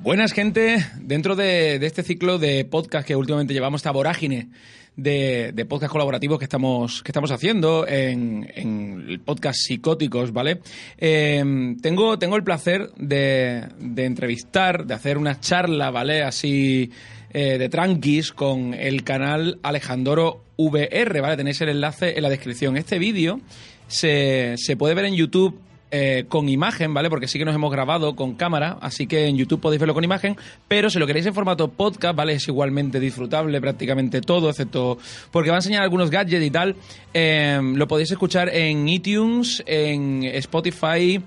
Buenas gente, dentro de, este ciclo de podcast que últimamente llevamos, esta vorágine de, de podcast colaborativos que estamos, que estamos haciendo en, el podcast Psicóticos, ¿vale? Eh, tengo, tengo el placer de, de entrevistar, de hacer una charla, ¿vale? Así eh, de tranquis con el canal Alejandro VR, ¿vale? Tenéis el enlace en la descripción. Este vídeo se, se puede ver en YouTube eh, con imagen, ¿vale? Porque sí que nos hemos grabado con cámara, así que en YouTube podéis verlo con imagen, pero si lo queréis en formato podcast, ¿vale? Es igualmente disfrutable prácticamente todo, excepto porque va a enseñar algunos gadgets y tal. Eh, lo podéis escuchar en iTunes, en Spotify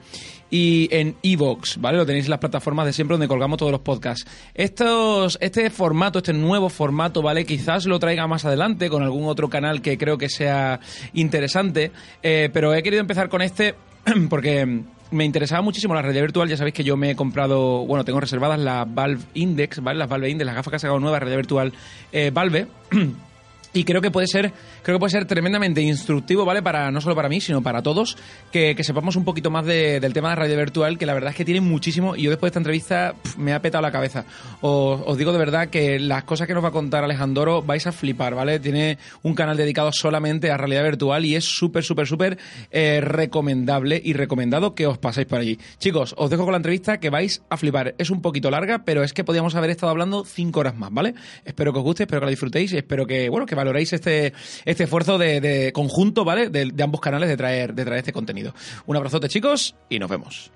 y en Evox, ¿vale? Lo tenéis en las plataformas de siempre donde colgamos todos los podcasts. Estos, este formato, este nuevo formato, ¿vale? Quizás lo traiga más adelante con algún otro canal que creo que sea interesante, eh, pero he querido empezar con este porque me interesaba muchísimo la realidad virtual. Ya sabéis que yo me he comprado, bueno, tengo reservadas la Valve Index, ¿vale? Las Valve Index, las gafas que ha sacado nueva realidad virtual eh, Valve. Y creo que puede ser, creo que puede ser tremendamente instructivo, ¿vale? Para, no solo para mí, sino para todos, que, sepamos un poquito más del tema de radio virtual, que la verdad es que tiene muchísimo, y yo después de esta entrevista me ha petado la cabeza. Os, os, digo de verdad que las cosas que nos va a contar Alejandro vais a flipar, ¿vale? Tiene un canal dedicado solamente a realidad virtual y es súper, súper, súper eh, recomendable y recomendado que os paséis por allí. Chicos, os dejo con la entrevista que vais a flipar. Es un poquito larga, pero es que podíamos haber estado hablando cinco horas más, ¿vale? Espero que os guste, espero que la disfrutéis y espero que, bueno, que valoréis este, este esfuerzo de, conjunto, ¿vale? De, de, ambos canales de traer, de traer este contenido. Un abrazote, chicos, y nos vemos.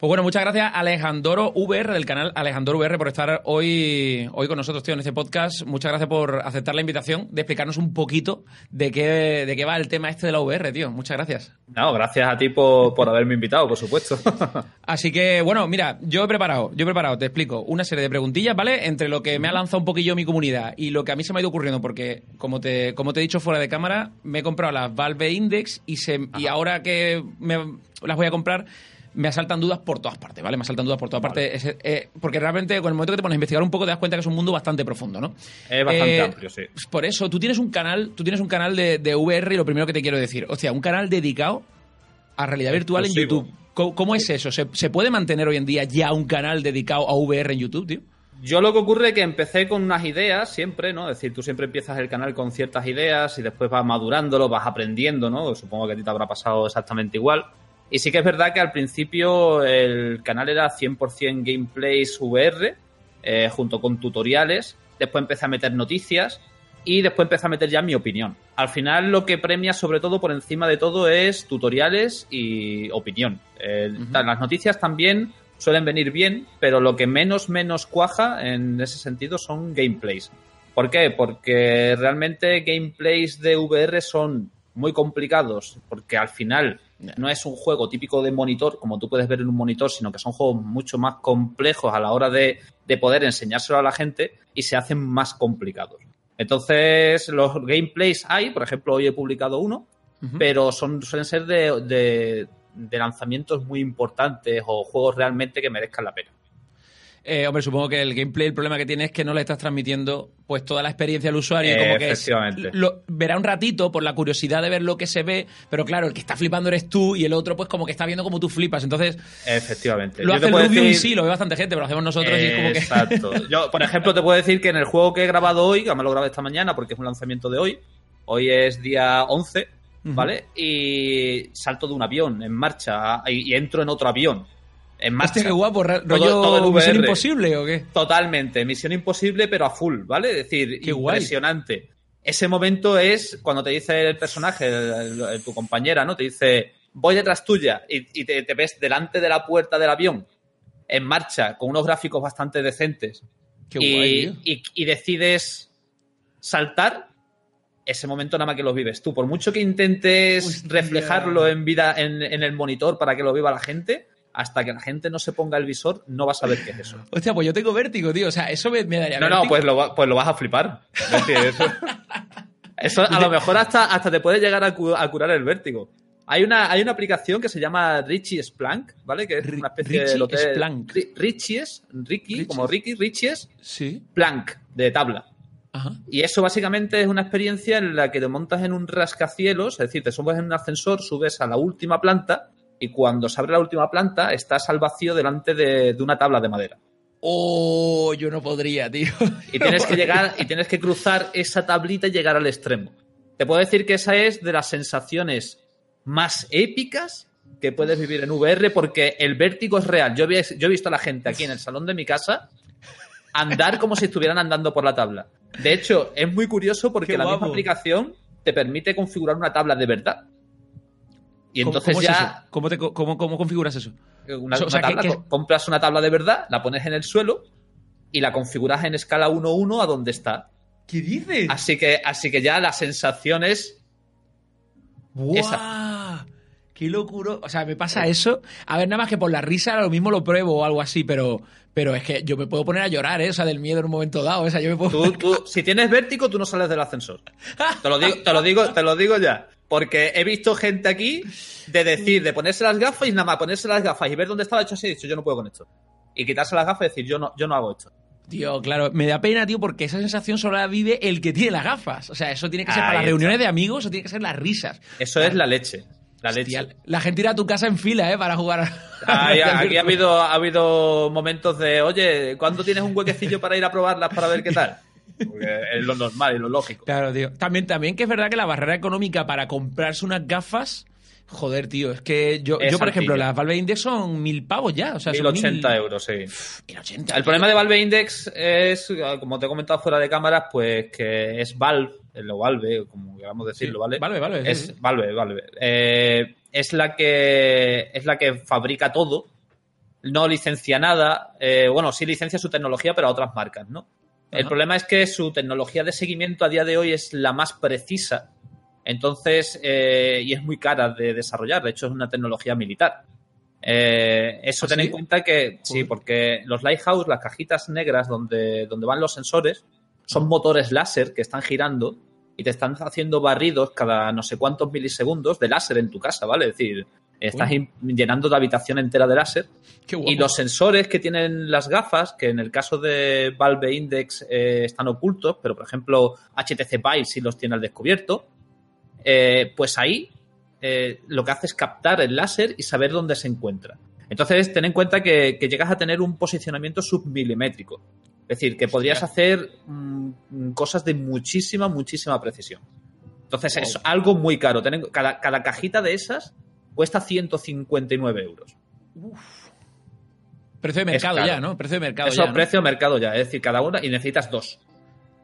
Pues bueno, muchas gracias Alejandro VR del canal Alejandro VR por estar hoy, hoy con nosotros, tío, en este podcast. Muchas gracias por aceptar la invitación de explicarnos un poquito de qué, de qué va el tema este de la VR, tío. Muchas gracias. No, gracias a ti por, por haberme invitado, por supuesto. Así que, bueno, mira, yo he preparado, yo he preparado, te explico, una serie de preguntillas, ¿vale? Entre lo que me ha lanzado un poquillo mi comunidad y lo que a mí se me ha ido ocurriendo, porque como te, como te he dicho fuera de cámara, me he comprado las Valve Index y, se, y ahora que me las voy a comprar me asaltan dudas por todas partes, ¿vale? Me asaltan dudas por todas partes. Eh, porque realmente, con el momento que te pones a investigar un poco, te das cuenta que es un mundo bastante profundo, ¿no? Es bastante eh, amplio, sí. Por eso, tú tienes un canal, tú tienes un canal de, VR y lo primero que te quiero decir, o sea, un canal dedicado a realidad virtual en YouTube. ¿Cómo, es eso? ¿Se, ¿Se, puede mantener hoy en día ya un canal dedicado a VR en YouTube, tío? Yo lo que ocurre es que empecé con unas ideas siempre, ¿no? Es decir, tú siempre empiezas el canal con ciertas ideas y después vas madurándolo, vas aprendiendo, ¿no? Supongo que a ti te habrá pasado exactamente igual. Y sí que es verdad que al principio el canal era 100% gameplays VR, eh, junto con tutoriales. Después empecé a meter noticias y después empecé a meter ya mi opinión. Al final lo que premia sobre todo por encima de todo es tutoriales y opinión. Las noticias también suelen venir bien, pero lo que menos menos cuaja en ese sentido son gameplays. ¿Por qué? Porque realmente gameplays de VR son muy complicados, porque al final no es un juego típico de monitor, como tú puedes ver en un monitor, sino que son juegos mucho más complejos a la hora de, poder enseñárselo a la gente y se hacen más complicados. Entonces, los gameplays hay, por ejemplo, hoy he publicado uno, pero son, suelen ser de lanzamientos muy importantes o juegos realmente que merezcan la pena. Eh, hombre, supongo que el gameplay, el problema que tiene es que no le estás transmitiendo pues toda la experiencia al usuario. como que lo, verá un ratito por la curiosidad de ver lo que se ve, pero claro, el que está flipando eres tú y el otro pues como que está viendo como tú flipas. Entonces, efectivamente. Lo hace el Rubius y sí, lo ve bastante gente, pero lo hacemos nosotros y es como que... Exacto. Yo, por ejemplo, te puedo decir que en el juego que he grabado hoy, que me lo grabé esta mañana porque es un lanzamiento de hoy, hoy es día 11, ¿vale? Y salto de un avión en marcha y entro en otro avión en marcha. qué guapo, rollo Misión Imposible o qué? Totalmente, Misión Imposible pero a full, ¿vale? Es decir, impresionante. Ese momento es cuando te dice el personaje, tu compañera, ¿no? Te dice, voy detrás tuya y, te, ves delante de la puerta del avión en marcha con unos gráficos bastante decentes Qué guay, y, decides saltar, ese momento nada más que lo vives tú. Por mucho que intentes reflejarlo en vida en, en, el monitor para que lo viva la gente, hasta que la gente no se ponga el visor, no va a saber qué es eso. Hostia, pues yo tengo vértigo, tío. O sea, eso me, daría No, no, pues lo, pues lo vas a flipar. eso, a lo mejor hasta, hasta te puede llegar a, curar el vértigo. Hay una, hay una aplicación que se llama Richie Splank, ¿vale? Que es una especie de lo que Splank. Richies, Ricky, como Ricky, Richies, sí. Plank, de tabla. Ajá. Y eso básicamente es una experiencia en la que te montas en un rascacielos, es decir, te subes en un ascensor, subes a la última planta y cuando se abre la última planta estás al vacío delante de, de una tabla de madera. Oh, yo no podría, tío. Y tienes que llegar y tienes que cruzar esa tablita y llegar al extremo. Te puedo decir que esa es de las sensaciones más épicas que puedes vivir en VR porque el vértigo es real. Yo, he- yo he visto a la gente aquí en el salón de mi casa andar como si estuvieran andando por la tabla. De hecho, es muy curioso porque Qué la misma aplicación te permite configurar una tabla de verdad. Y ¿Cómo- entonces cómo ya? ¿Cómo, te cómo- cómo configuras eso? una, O sea, una que- tabla, que- co- compras una tabla de verdad, la pones en el suelo y la configuras en escala 1-1 a donde está. ¿Qué dices? Así que, así que ya la sensación es ¡Buah! ¡Qué locura! O sea, me pasa eso. A ver, nada más que por la risa, lo mismo lo pruebo o algo así, pero, pero es que yo me puedo poner a llorar, ¿eh? O sea, del miedo en un momento dado. O sea, yo me puedo. Tú, tú, si tienes vértigo, tú no sales del ascensor. Te lo digo, te lo digo, te lo digo ya. Porque he visto gente aquí de decir, de ponerse las gafas y nada más ponerse las gafas y ver dónde estaba hecho así, he dicho, yo no puedo con esto. Y quitarse las gafas y decir, yo no, yo no hago esto. Tío, claro, me da pena, tío, porque esa sensación solo la vive el que tiene las gafas. O sea, eso tiene que ser Ahí para las está. reuniones de amigos, eso tiene que ser las risas. Eso es la leche. La Hostia, leche. la gente irá a tu casa en fila, ¿eh? Para jugar. a- Ahí- a- aquí ha habido, ha habido momentos de, oye, ¿cuándo tienes un huequecillo para ir a probarlas para ver qué tal? Es lo normal y lo lógico. Claro, tío. También, también que es verdad que la barrera económica para comprarse unas gafas. Joder, tío, es que yo, Es yo por ejemplo, las Valve Index son mil pavos ya. O sea, son 1080 mil- euros, sí. 1080, El tío. problema de Valve Index es, como te he comentado fuera de cámaras, pues que es Valve, o Valve, como queramos decirlo, Sí, ¿vale? Valve, Valve, sí, Es sí. Valve, Valve. Eh, es la que es la que fabrica todo, no licencia nada. eh, bueno, sí licencia su tecnología, pero a otras marcas, ¿no? El problema es que su tecnología de seguimiento a día de hoy es la más precisa. Entonces, eh, y es muy cara de desarrollar. De hecho, es una tecnología militar. Eh, eso ¿Ah, ten sí? en cuenta que sí, porque los Lighthouse, las cajitas negras donde, donde van los sensores, son motores láser que están girando y te están haciendo barridos cada no sé cuántos milisegundos de láser en tu casa, ¿vale? Es decir, estás Uy. llenando la habitación entera de láser Qué y los sensores que tienen las gafas, que en el caso de Valve Index eh, están ocultos, pero por ejemplo HTC Vive sí los tiene al descubierto, eh, pues ahí eh, lo que hace es captar el láser y saber dónde se encuentra. Entonces, ten en cuenta que, que llegas a tener un posicionamiento submilimétrico. Es decir, que podrías hacer mm, cosas de muchísima, muchísima precisión. Entonces, es algo muy caro. Cada, cada cajita de esas cuesta 159 euros. Precio de mercado ya, ¿no? Precio de mercado Eso, ya. ¿no? precio de mercado ya. Es decir, cada una y necesitas dos.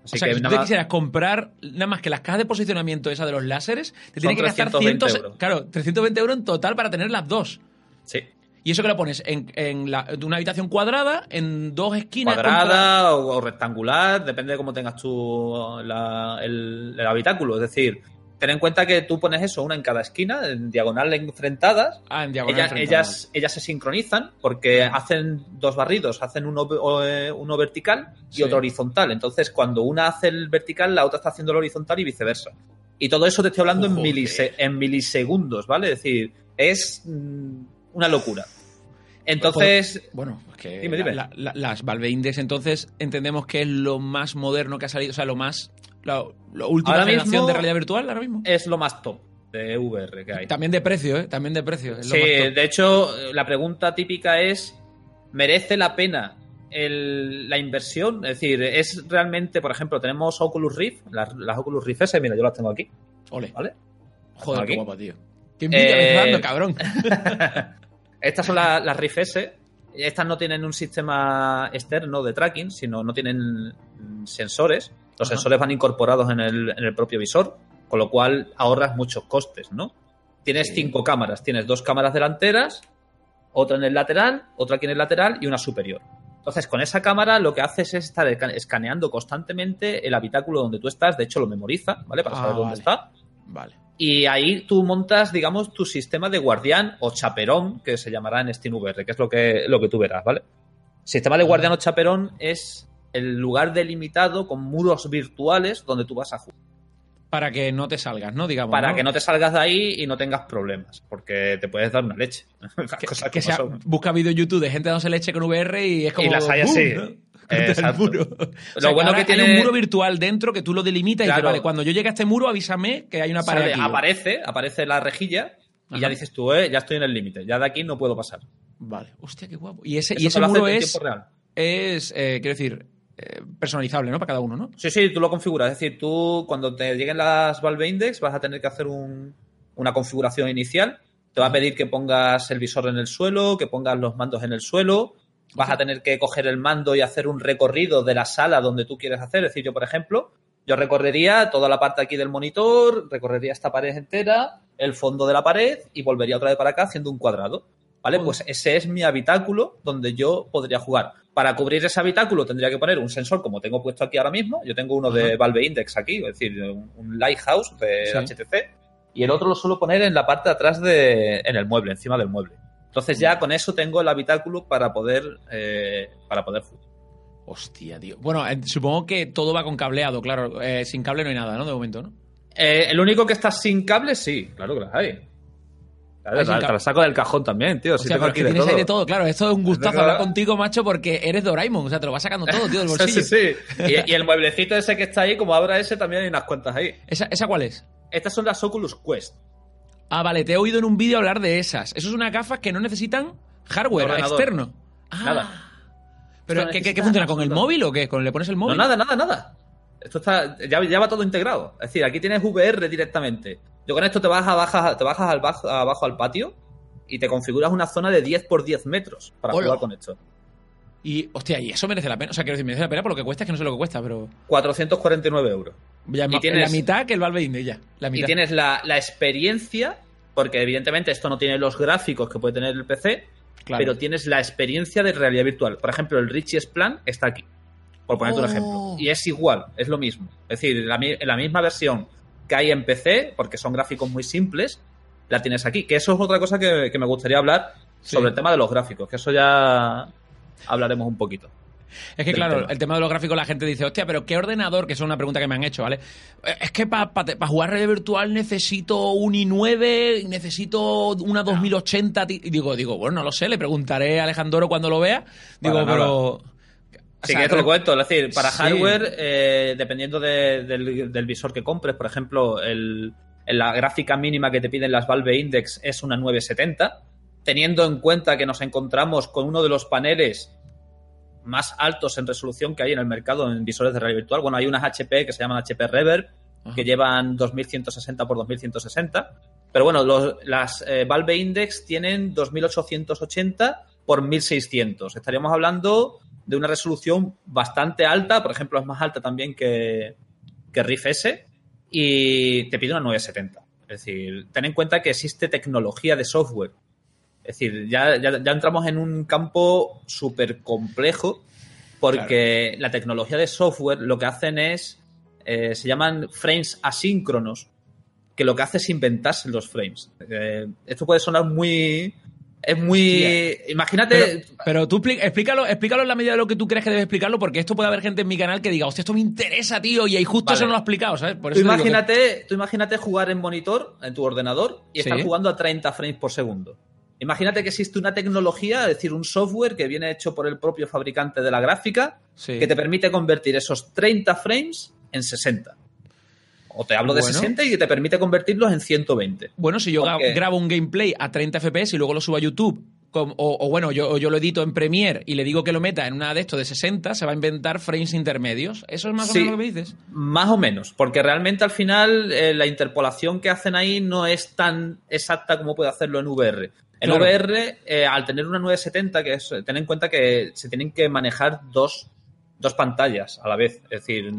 Así o sea, que, que si tú nada te más- quisieras comprar nada más que las cajas de posicionamiento esa de los láseres, te tiene que gastar 320 100, euros. claro, 320 euros en total para tener las dos. Sí. Y eso que lo pones en, en la- una habitación cuadrada, en dos esquinas. Cuadrada o, o rectangular, depende de cómo tengas tú la- el, el habitáculo. Es decir, ten en cuenta que tú pones eso, una en cada esquina, en diagonal enfrentadas. Ah, en diagonal. Ellas, enfrentado. ellas, ellas se sincronizan porque hacen dos barridos, hacen uno, eh, uno vertical y Sí. otro horizontal. Entonces, cuando una hace el vertical, la otra está haciendo el horizontal y viceversa. Y todo eso te estoy hablando en, milise- en milisegundos, ¿vale? Es decir, es mm, una locura. Entonces, Bueno, es que Dime, dime. la- la- las Valve Index entonces entendemos que es lo más moderno que ha salido, o sea, lo más la, la última Ahora generación mismo- de realidad virtual ahora mismo. es lo más top de VR que hay. También de precio, ¿eh? También de precio. es lo Sí, más top. de hecho, la pregunta típica es, ¿merece la pena el- la inversión? Es decir, ¿es realmente, por ejemplo, tenemos Oculus Rift, las, las Oculus Rift S, mira, yo las tengo aquí, Ole. ¿vale? Joder, Aquí. qué guapo, tío. Qué envidia Eh, dando, cabrón. Estas son la- las Rift S. Estas no tienen un sistema externo de tracking, sino no tienen sensores. Los Ajá. sensores van incorporados en el, en el propio visor, con lo cual ahorras muchos costes, ¿no? Tienes Sí. cinco cámaras. Tienes dos cámaras delanteras, otra en el lateral, otra aquí en el lateral y una superior. Entonces, con esa cámara lo que haces es estar esca- escaneando constantemente el habitáculo donde tú estás. De hecho, lo memoriza, ¿vale? Para Ah, saber dónde vale. está. Vale. Y ahí tú montas, digamos, tu sistema de guardián o chaperón, que se llamará en SteamVR, que es lo que, lo que tú verás, ¿vale? Sistema de guardián o chaperón es el lugar delimitado con muros virtuales donde tú vas a jugar. Para que no te salgas, ¿no? Digamos. Para que no te salgas de ahí y no tengas problemas, porque te puedes dar una leche. Que, cosas que sea- busca vídeo YouTube de gente dándose leche con VR y es como. Y las hay así. ¿no? Contra el exacto. muro. O sea, Lo bueno que Hay tiene- un muro virtual dentro que tú lo delimitas y dices, vale, cuando yo llegue a este muro, avísame que hay una pared Sale- aquí. ¿no? aparece, aparece la rejilla y ya dices tú, eh, ya estoy en el límite, ya de aquí no puedo pasar. Vale, hostia, qué guapo. Y ese, y ese muro es, es eh, quiero decir, personalizable, ¿no? Para cada uno, ¿no? Sí, sí, tú lo configuras. Es decir, tú cuando te lleguen las Valve Index vas a tener que hacer una configuración inicial. Te va a pedir que pongas el visor en el suelo, que pongas los mandos en el suelo. Vas a tener que coger el mando y hacer un recorrido de la sala donde tú quieres hacer. Es decir, yo, por ejemplo, yo recorrería toda la parte aquí del monitor, recorrería esta pared entera, el fondo de la pared y volvería otra vez para acá haciendo un cuadrado. ¿Vale? Pues ese es mi habitáculo donde yo podría jugar. Para cubrir ese habitáculo tendría que poner un sensor como tengo puesto aquí ahora mismo. Yo tengo uno de Valve Index aquí, es decir, un, Lighthouse de HTC. Y el otro lo suelo poner en la parte de atrás de, en el mueble, encima del mueble. Entonces ya con eso tengo el habitáculo para poder, eh, para poder jugar. Hostia, tío. Bueno, eh, supongo que todo va con cableado, claro. Eh, sin cable no hay nada, ¿no? De momento, ¿no? el único que está sin cable, sí, claro que las hay te la saco del cajón también, tío. si porque tienes todo. ahí de todo, claro. Esto es un gustazo hablar contigo, macho, porque eres Doraemon. O sea, te lo vas sacando todo, tío, del bolsillo. sí, sí. Y, el mueblecito ese que está ahí, como abra ese, también hay unas cuentas ahí. ¿Esa, ¿Esa cuál es? Estas son las Oculus Quest. Ah, vale, te he oído en un vídeo hablar de esas. Eso es una gafas que no necesitan hardware externo. Ah. Nada. ¿Pero ¿qué, qué, funciona? ¿Con el móvil o qué? ¿Con le pones el móvil? No, nada, nada, nada. Esto está, ya, ya va todo integrado. Es decir, aquí tienes VR directamente. Yo con esto te vas a te bajas al abajo al patio y te configuras una zona de 10 por 10 metros para jugar con esto. Y, hostia, y eso merece la pena. O sea, quiero decir, merece la pena por lo que cuesta, es que no sé lo que cuesta, pero. 449 euros. Ya, y tienes, la mitad que el Valve Index, ya. La mitad. Y tienes la, experiencia, porque evidentemente esto no tiene los gráficos que puede tener el PC, pero tienes la experiencia de realidad virtual. Por ejemplo, el Richie's Plan está aquí, por ponerte un ejemplo. Oh. Y es igual, es lo mismo. Es decir, la, la misma versión que hay en PC, porque son gráficos muy simples, la tienes aquí. Que eso es otra cosa que, me gustaría hablar sobre el tema de los gráficos, que eso ya hablaremos un poquito. Es que, claro, el tema de los gráficos, la gente dice, hostia, pero ¿qué ordenador? Que es una pregunta que me han hecho, ¿vale? Eh, es que para jugar red virtual necesito un i9, necesito una 2080. Y digo, digo, bueno, no lo sé, le preguntaré a Alejandro cuando lo vea. Digo, pero. Sí, que te lo cuento. Es decir, para hardware, eh, dependiendo del, visor que compres, por ejemplo, el, la gráfica mínima que te piden las Valve Index es una 970, teniendo en cuenta que nos encontramos con uno de los paneles más altos en resolución que hay en el mercado en visores de realidad virtual. Bueno, hay unas HP que se llaman HP Reverb, que llevan 2160 por 2160. Pero bueno, las eh, Valve Index tienen 2880 por 1600. Estaríamos hablando de una resolución bastante alta, por ejemplo, es más alta también que, que Riff S y te pide una 970. Es decir, ten en cuenta que existe tecnología de software. Es decir, ya, ya, entramos en un campo súper complejo porque la tecnología de software lo que hacen es, eh, se llaman frames asíncronos, que lo que hace es inventarse los frames. Eh, esto puede sonar muy, es muy. Imagínate. Pero, tú explícalo, explícalo en la medida de lo que tú crees que debes explicarlo, porque esto puede haber gente en mi canal que diga, hostia, esto me interesa, tío, y ahí justo eso no lo ha explicado, ¿sabes? tú, imagínate, tú imagínate jugar en monitor, en tu ordenador, y estar jugando a 30 frames por segundo. Imagínate que existe una tecnología, es decir, un software que viene hecho por el propio fabricante de la gráfica, que te permite convertir esos 30 frames en 60. O te hablo de 60 y te permite convertirlos en 120. Bueno, si yo grabo un gameplay a 30 FPS y luego lo subo a YouTube, o, bueno, yo, yo, lo edito en Premiere y le digo que lo meta en una de estos de 60, se va a inventar frames intermedios. ¿Eso es más o menos lo que me dices? Más o menos, porque realmente al final eh, la interpolación que hacen ahí no es tan exacta como puede hacerlo en VR. En VR, eh, al tener una 970, que es, ten en cuenta que se tienen que manejar dos, dos pantallas a la vez. Es decir,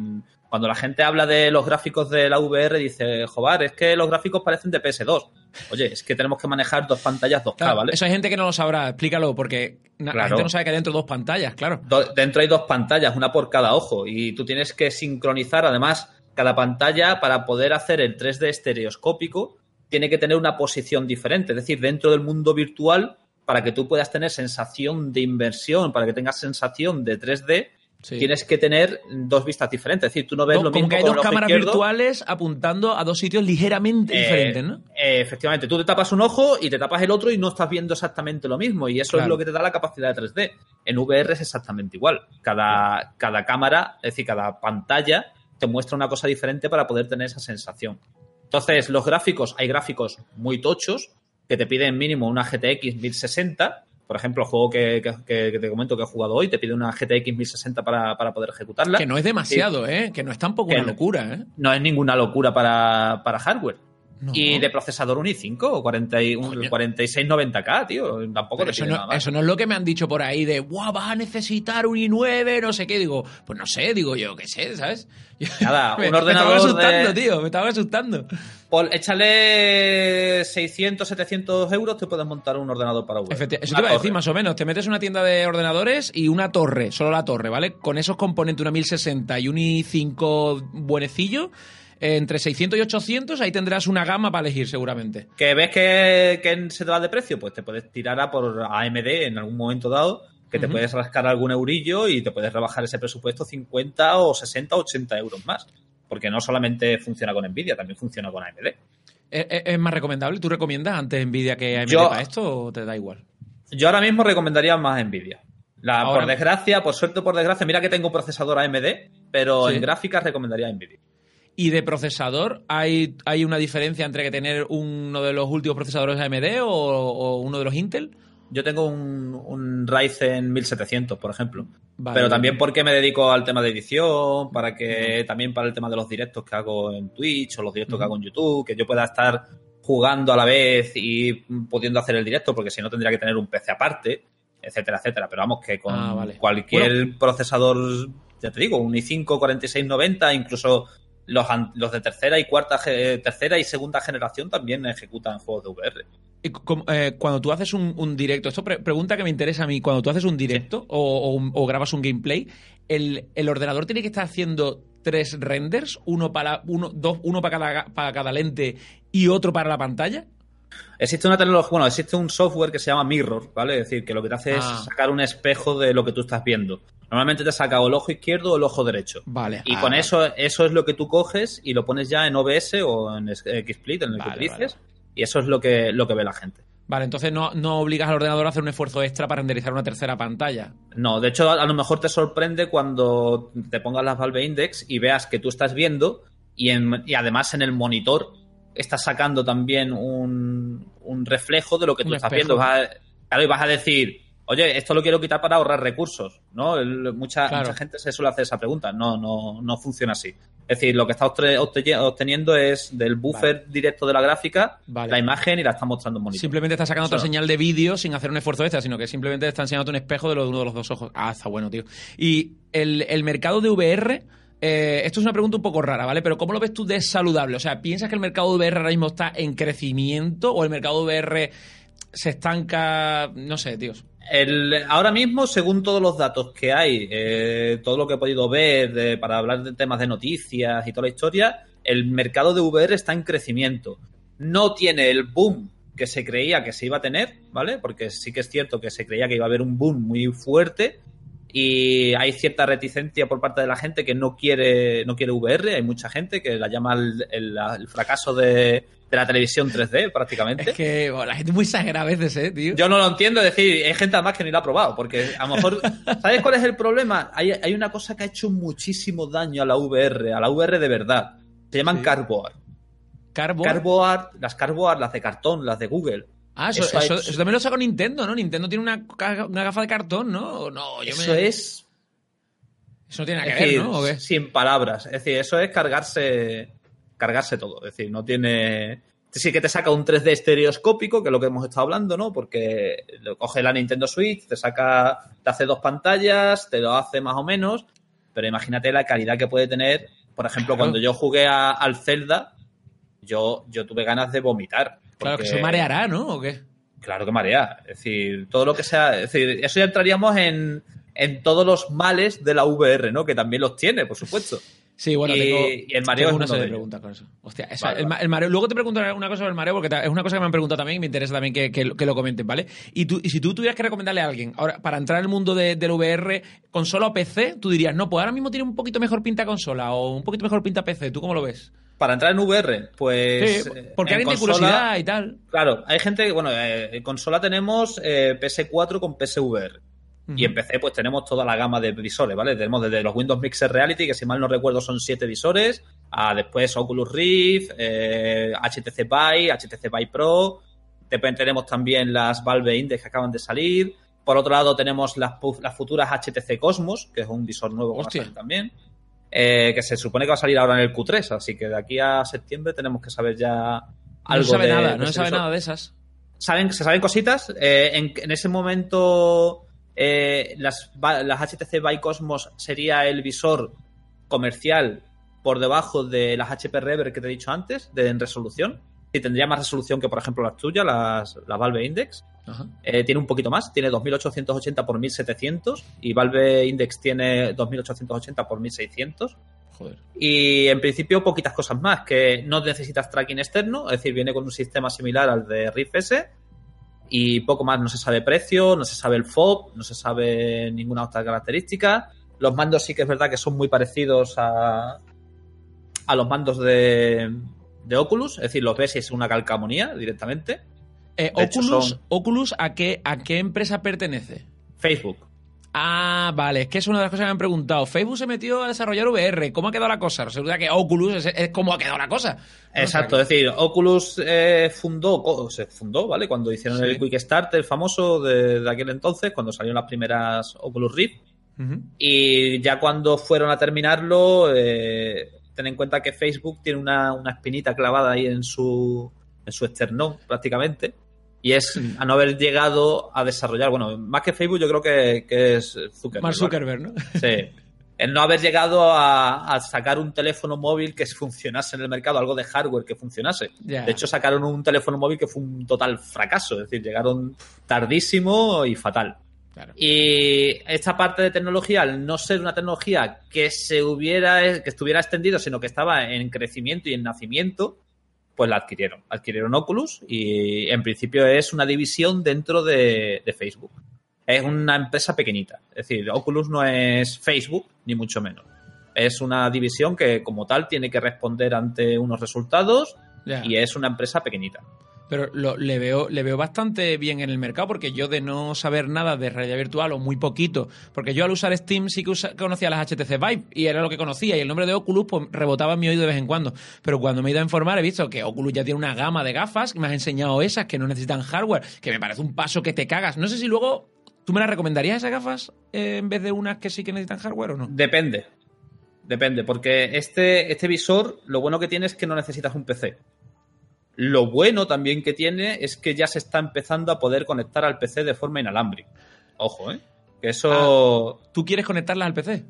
cuando la gente habla de los gráficos de la VR, dice, joder, es que los gráficos parecen de PS2. Oye, es que tenemos que manejar dos pantallas 2K, ¿vale? Eso hay gente que no lo sabrá, explícalo, porque la gente no sabe que hay dentro dos pantallas, claro. dentro hay dos pantallas, una por cada ojo, y tú tienes que sincronizar, además, cada pantalla para poder hacer el 3D estereoscópico, tiene que tener una posición diferente. Es decir, dentro del mundo virtual, para que tú puedas tener sensación de inversión, para que tengas sensación de 3D, Tienes que tener dos vistas diferentes. Es decir, tú no ves lo mismo. Como que hay dos cámaras virtuales apuntando a dos sitios ligeramente eh, diferentes, ¿no? efectivamente. Tú te tapas un ojo y te tapas el otro y no estás viendo exactamente lo mismo. Y eso es lo que te da la capacidad de 3D. En VR es exactamente igual. Cada, cada cámara, es decir, cada pantalla te muestra una cosa diferente para poder tener esa sensación. Entonces, los gráficos, hay gráficos muy tochos, que te piden mínimo una GTX 1060. Por ejemplo, el juego que, que- que te comento que he jugado hoy te pide una GTX 1060 para, para poder ejecutarla. Que no es demasiado, ¿eh? Que no es tampoco Que una locura, ¿eh? No es ninguna locura para, para hardware. No. Y de procesador un i5 o 40 y- un Coño. 4690K, tío. Tampoco te eso no, nada más. eso no es lo que me han dicho por ahí de, ¡buah, vas a necesitar un i9, no sé qué! Digo, pues no sé, digo yo, qué sé, ¿sabes? Nada, me, un me ordenador estaba asustando, de- tío, me estaba asustando. Por échale 600, 700 euros, te puedes montar un ordenador para web. Efecti- eso te iba a decir más o menos. Te metes en una tienda de ordenadores y una torre, solo la torre, ¿vale? Con esos componentes, una 1060 y un i5 buenecillo, eh, entre 600 y 800, ahí tendrás una gama para elegir seguramente. ¿Que ves que, que se te va de precio? Pues te puedes tirar a por AMD en algún momento dado, que te puedes rascar algún eurillo y te puedes rebajar ese presupuesto 50 o 60 o 80 euros más. Porque no solamente funciona con Nvidia, también funciona con AMD. ¿Es, más recomendable? ¿Tú recomiendas antes Nvidia que AMD Yo- para esto o te da igual? Yo ahora mismo recomendaría más Nvidia. La, Ahora- por desgracia, por suerte por desgracia, mira que tengo procesador AMD, pero Sí. en gráficas recomendaría Nvidia. ¿Y de procesador hay, hay una diferencia entre que tener uno de los últimos procesadores AMD o, o uno de los Intel? Yo tengo un, un Ryzen 1700, por ejemplo. Vale. Pero también porque me dedico al tema de edición, para que también para el tema de los directos que hago en Twitch o los directos que hago en YouTube, que yo pueda estar jugando a la vez y pudiendo hacer el directo, porque si no tendría que tener un PC aparte, etcétera, etcétera. Pero vamos, que con Ah, vale. cualquier procesador, ya te digo, un i5 4690, incluso los, los de tercera y cuarta, ge- tercera y segunda generación también ejecutan juegos de VR. Y como, eh, cuando tú haces un, un directo, esto pre- pregunta que me interesa a mí, cuando tú haces un directo o, o un- o grabas un gameplay, el, el ordenador tiene que estar haciendo tres renders, uno para uno, dos, uno para cada, para cada lente y otro para la pantalla. Existe una tecnología, bueno, existe un software que se llama Mirror, ¿vale? Es decir, que lo que te hace Ah. es sacar un espejo de lo que tú estás viendo. Normalmente te saca o el ojo izquierdo o el ojo derecho. Vale. Y ah, con eso, eso es lo que tú coges y lo pones ya en OBS o en XSplit, en el Vale, que utilices. Y eso es lo que, lo que ve la gente. Vale, entonces no, no obligas al ordenador a hacer un esfuerzo extra para renderizar una tercera pantalla. No, de hecho, a, a lo mejor te sorprende cuando te pongas las Valve Index y veas que tú estás viendo y, en- y además en el monitor estás sacando también un, un reflejo de lo que tú Un estás espejo. viendo. Vas a- claro, y vas a decir, oye, esto lo quiero quitar para ahorrar recursos, ¿no? El- mucha, Claro. mucha gente se suele hacer esa pregunta. No, no, no funciona así. Es decir, lo que está obte- obte- obteniendo es del buffer directo de la gráfica Vale. la imagen y la está mostrando en monitor. Simplemente está sacando otra señal de vídeo sin hacer un esfuerzo extra, sino que simplemente está enseñando un espejo de lo de uno de los dos ojos. Ah, está bueno, tío. Y el, el mercado de VR, eh, esto es una pregunta un poco rara, ¿vale? Pero ¿cómo lo ves tú de saludable? O sea, ¿piensas que el mercado de VR ahora mismo está en crecimiento o el mercado de VR se estanca? No sé, tíos. Ahora mismo, según todos los datos que hay, eh, todo lo que he podido ver para hablar de temas de noticias y toda la historia, el mercado de VR está en crecimiento. No tiene el boom que se creía que se iba a tener, ¿vale? Porque sí que es cierto que se creía que iba a haber un boom muy fuerte y hay cierta reticencia por parte de la gente que no quiere, no quiere VR. Hay mucha gente que la llama el, el- el fracaso de, de la televisión 3D prácticamente. Es que bueno, la gente es muy exagerada a veces, ¿eh, tío? Yo no lo entiendo, es decir, hay gente además que ni lo ha probado, porque a lo mejor, ¿sabes cuál es el problema? Hay, hay una cosa que ha hecho muchísimo daño a la VR, a la VR de verdad. Se llaman Sí. cardboard. Cardboard, las cardboard, las de cartón, las de Google. Ah, eso, Eso también lo sacó Nintendo, ¿no? Nintendo tiene una, una gafa de cartón, ¿no? No, yo Eso me... es, Eso no tiene nada es que ver, ¿no? ¿O qué? sin palabras. Es decir, eso es cargarse, cargarse todo. Es decir, no tiene... Sí que te saca un 3D estereoscópico, que es lo que hemos estado hablando, ¿no? Porque lo coge la Nintendo Switch, te saca, te hace dos pantallas, te lo hace más o menos, pero imagínate la calidad que puede tener. Por ejemplo, Claro. cuando yo jugué a- al Zelda, yo, yo tuve ganas de vomitar. Claro, que eso mareará, ¿no? ¿O qué? Claro que marea. Es decir, todo lo que sea. Es decir, eso ya entraríamos en, en todos los males de la VR, ¿no? Que también los tiene, por supuesto. Sí, bueno, Y- tengo, y el mareo tengo es una serie de preguntas con eso. Hostia, Vale, el, ma- vale. el mareo. Luego te preguntaré una cosa sobre el mareo, porque es una cosa que me han preguntado también y me interesa también que, que, que lo comenten, ¿vale? Y, tú, y si tú tuvieras que recomendarle a alguien, ahora, para entrar en el mundo de- del VR, consola o PC, tú dirías, no, pues ahora mismo tiene un poquito mejor pinta consola o un poquito mejor pinta PC. ¿Tú cómo lo ves? Para entrar en VR, pues. Sí, eh, porque en alguien consola- curiosidad y tal. Claro, hay gente que, bueno, eh, en consola tenemos eh, PS4 con PSVR. Y en PC, pues tenemos toda la gama de visores, ¿vale? Tenemos desde los Windows Mixer Reality, que si mal no recuerdo son siete visores, a después Oculus Rift, eh, HTC Vive, HTC Vive Pro, Después tenemos también las Valve Index que acaban de salir. Por otro lado, tenemos las, las futuras HTC Cosmos, que es un visor nuevo que va a salir también. Eh, que se supone que va a salir ahora en el Q3, así que de aquí a septiembre tenemos que saber ya algo. No se sabe de, nada, de no se sabe nada de esas. ¿Saben, se saben cositas. Eh, en, en ese momento, eh, las HTC Vive Cosmos sería el visor comercial por debajo de las HP Rever que te he dicho antes, de en resolución. Y tendría más resolución que, por ejemplo, las tuyas, las, las Valve Index. Eh, tiene un poquito más, tiene 2880 por 1700 y Valve Index tiene 2880 por 1600. Joder. Y en principio poquitas cosas más, que no necesitas tracking externo, es decir, viene con un sistema similar al de Rift S y poco más, no se sabe precio, no se sabe el FOB, no se sabe ninguna otra característica. Los mandos sí que es verdad que son muy parecidos a, a los mandos de, de Oculus, es decir, los ves y es una calcamonía directamente. Eh, Oculus, son- Oculus ¿a, qué, ¿a qué empresa pertenece? Facebook. Ah, vale, es que es una de las cosas que me han preguntado. Facebook se metió a desarrollar VR. ¿Cómo ha quedado la cosa? Resulta que Oculus es, es cómo ha quedado la cosa. Exacto, es decir, Oculus eh, fundó, se fundó, ¿vale? Cuando hicieron Sí. el Quick Start, el famoso de, de aquel entonces, cuando salieron las primeras Oculus Rift. Y ya cuando fueron a terminarlo, eh, ten en cuenta que Facebook tiene una, una espinita clavada ahí en su, en su esternón, prácticamente. Y es a no haber llegado a desarrollar, bueno, más que Facebook, yo creo que, que es Zuckerberg. Mark ¿vale? Zuckerberg, ¿no? Sí. El no haber llegado a, a sacar un teléfono móvil que funcionase en el mercado, algo de hardware que funcionase. De hecho, sacaron un teléfono móvil que fue un total fracaso. Es decir, llegaron tardísimo y fatal. Claro. Y esta parte de tecnología, al no ser una tecnología que se hubiera, que estuviera extendido, sino que estaba en crecimiento y en nacimiento, pues la adquirieron. Adquirieron Oculus y en principio es una división dentro de, de Facebook. Es una empresa pequeñita. Es decir, Oculus no es Facebook, ni mucho menos. Es una división que como tal tiene que responder ante unos resultados y es una empresa pequeñita. Pero lo- le, veo, le veo bastante bien en el mercado porque yo de no saber nada de realidad virtual o muy poquito, porque yo al usar Steam sí que conocía las HTC Vive y era lo que conocía y el nombre de Oculus pues, rebotaba en mi oído de vez en cuando. Pero cuando me he ido a informar he visto que Oculus ya tiene una gama de gafas, me has enseñado esas que no necesitan hardware, que me parece un paso que te cagas. No sé si luego tú me las recomendarías esas gafas eh, en vez de unas que sí que necesitan hardware o no. Depende. Depende, porque este, este visor, lo bueno que tiene es que no necesitas un PC. Lo bueno también que tiene es que ya se está empezando a poder conectar al PC de forma inalámbrica. Ojo, ¿eh? Que eso ¿Tú quieres conectarlas al PC?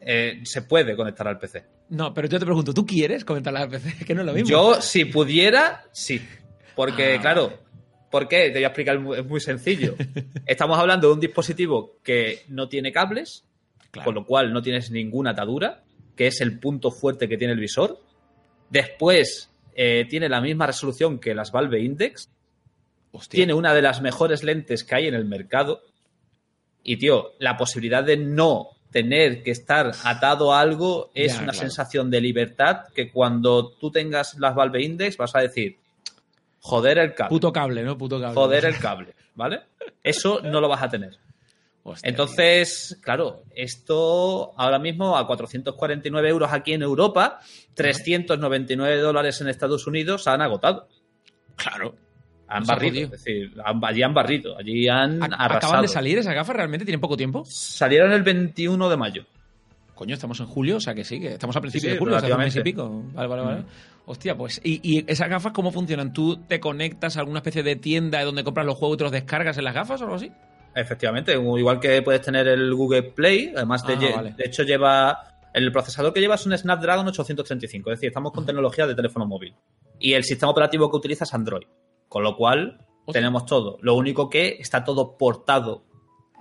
eh, se puede conectar al PC. No, pero yo te pregunto, ¿tú quieres conectarlas al PC? Que no es lo mismo. Yo, si pudiera, sí. Porque, Ah, claro. ¿por qué? Te voy a explicar, es muy sencillo. Estamos hablando de un dispositivo que no tiene cables, Claro. con lo cual no tienes ninguna atadura, que es el punto fuerte que tiene el visor. Después, eh, tiene la misma resolución que las Valve Index, Hostia. tiene una de las mejores lentes que hay en el mercado. Y, tío, la posibilidad de no tener que estar atado a algo es Ya, una claro. sensación de libertad que cuando tú tengas las Valve Index vas a decir, joder el cable, Puto cable, ¿no? Puto cable. joder el cable, ¿vale? Eso no lo vas a tener. Hostia, Entonces, claro, esto ahora mismo a 449 euros aquí en Europa, 399 dólares en Estados Unidos han agotado. Claro. Han ha barrido, es decir, han- allí han barrido, allí han arrasado. ¿Acaban de salir esas gafas? ¿Realmente tienen poco tiempo? Salieron el 21 de mayo. Coño, estamos en julio, o sea que sí, que estamos a principios Sí, sí, de julio, un mes y pico. Vale, vale, vale. Mm. Hostia, pues, ¿y, y esas gafas cómo funcionan? ¿Tú te conectas a alguna especie de tienda donde compras los juegos y te los descargas en las gafas o algo así? Efectivamente, igual que puedes tener el Google Play, además de, Ah, vale. de hecho lleva el procesador que lleva es un Snapdragon 835, es decir, estamos con tecnología de teléfono móvil. Y el sistema operativo que utiliza es Android, con lo cual tenemos todo. Lo único que está todo portado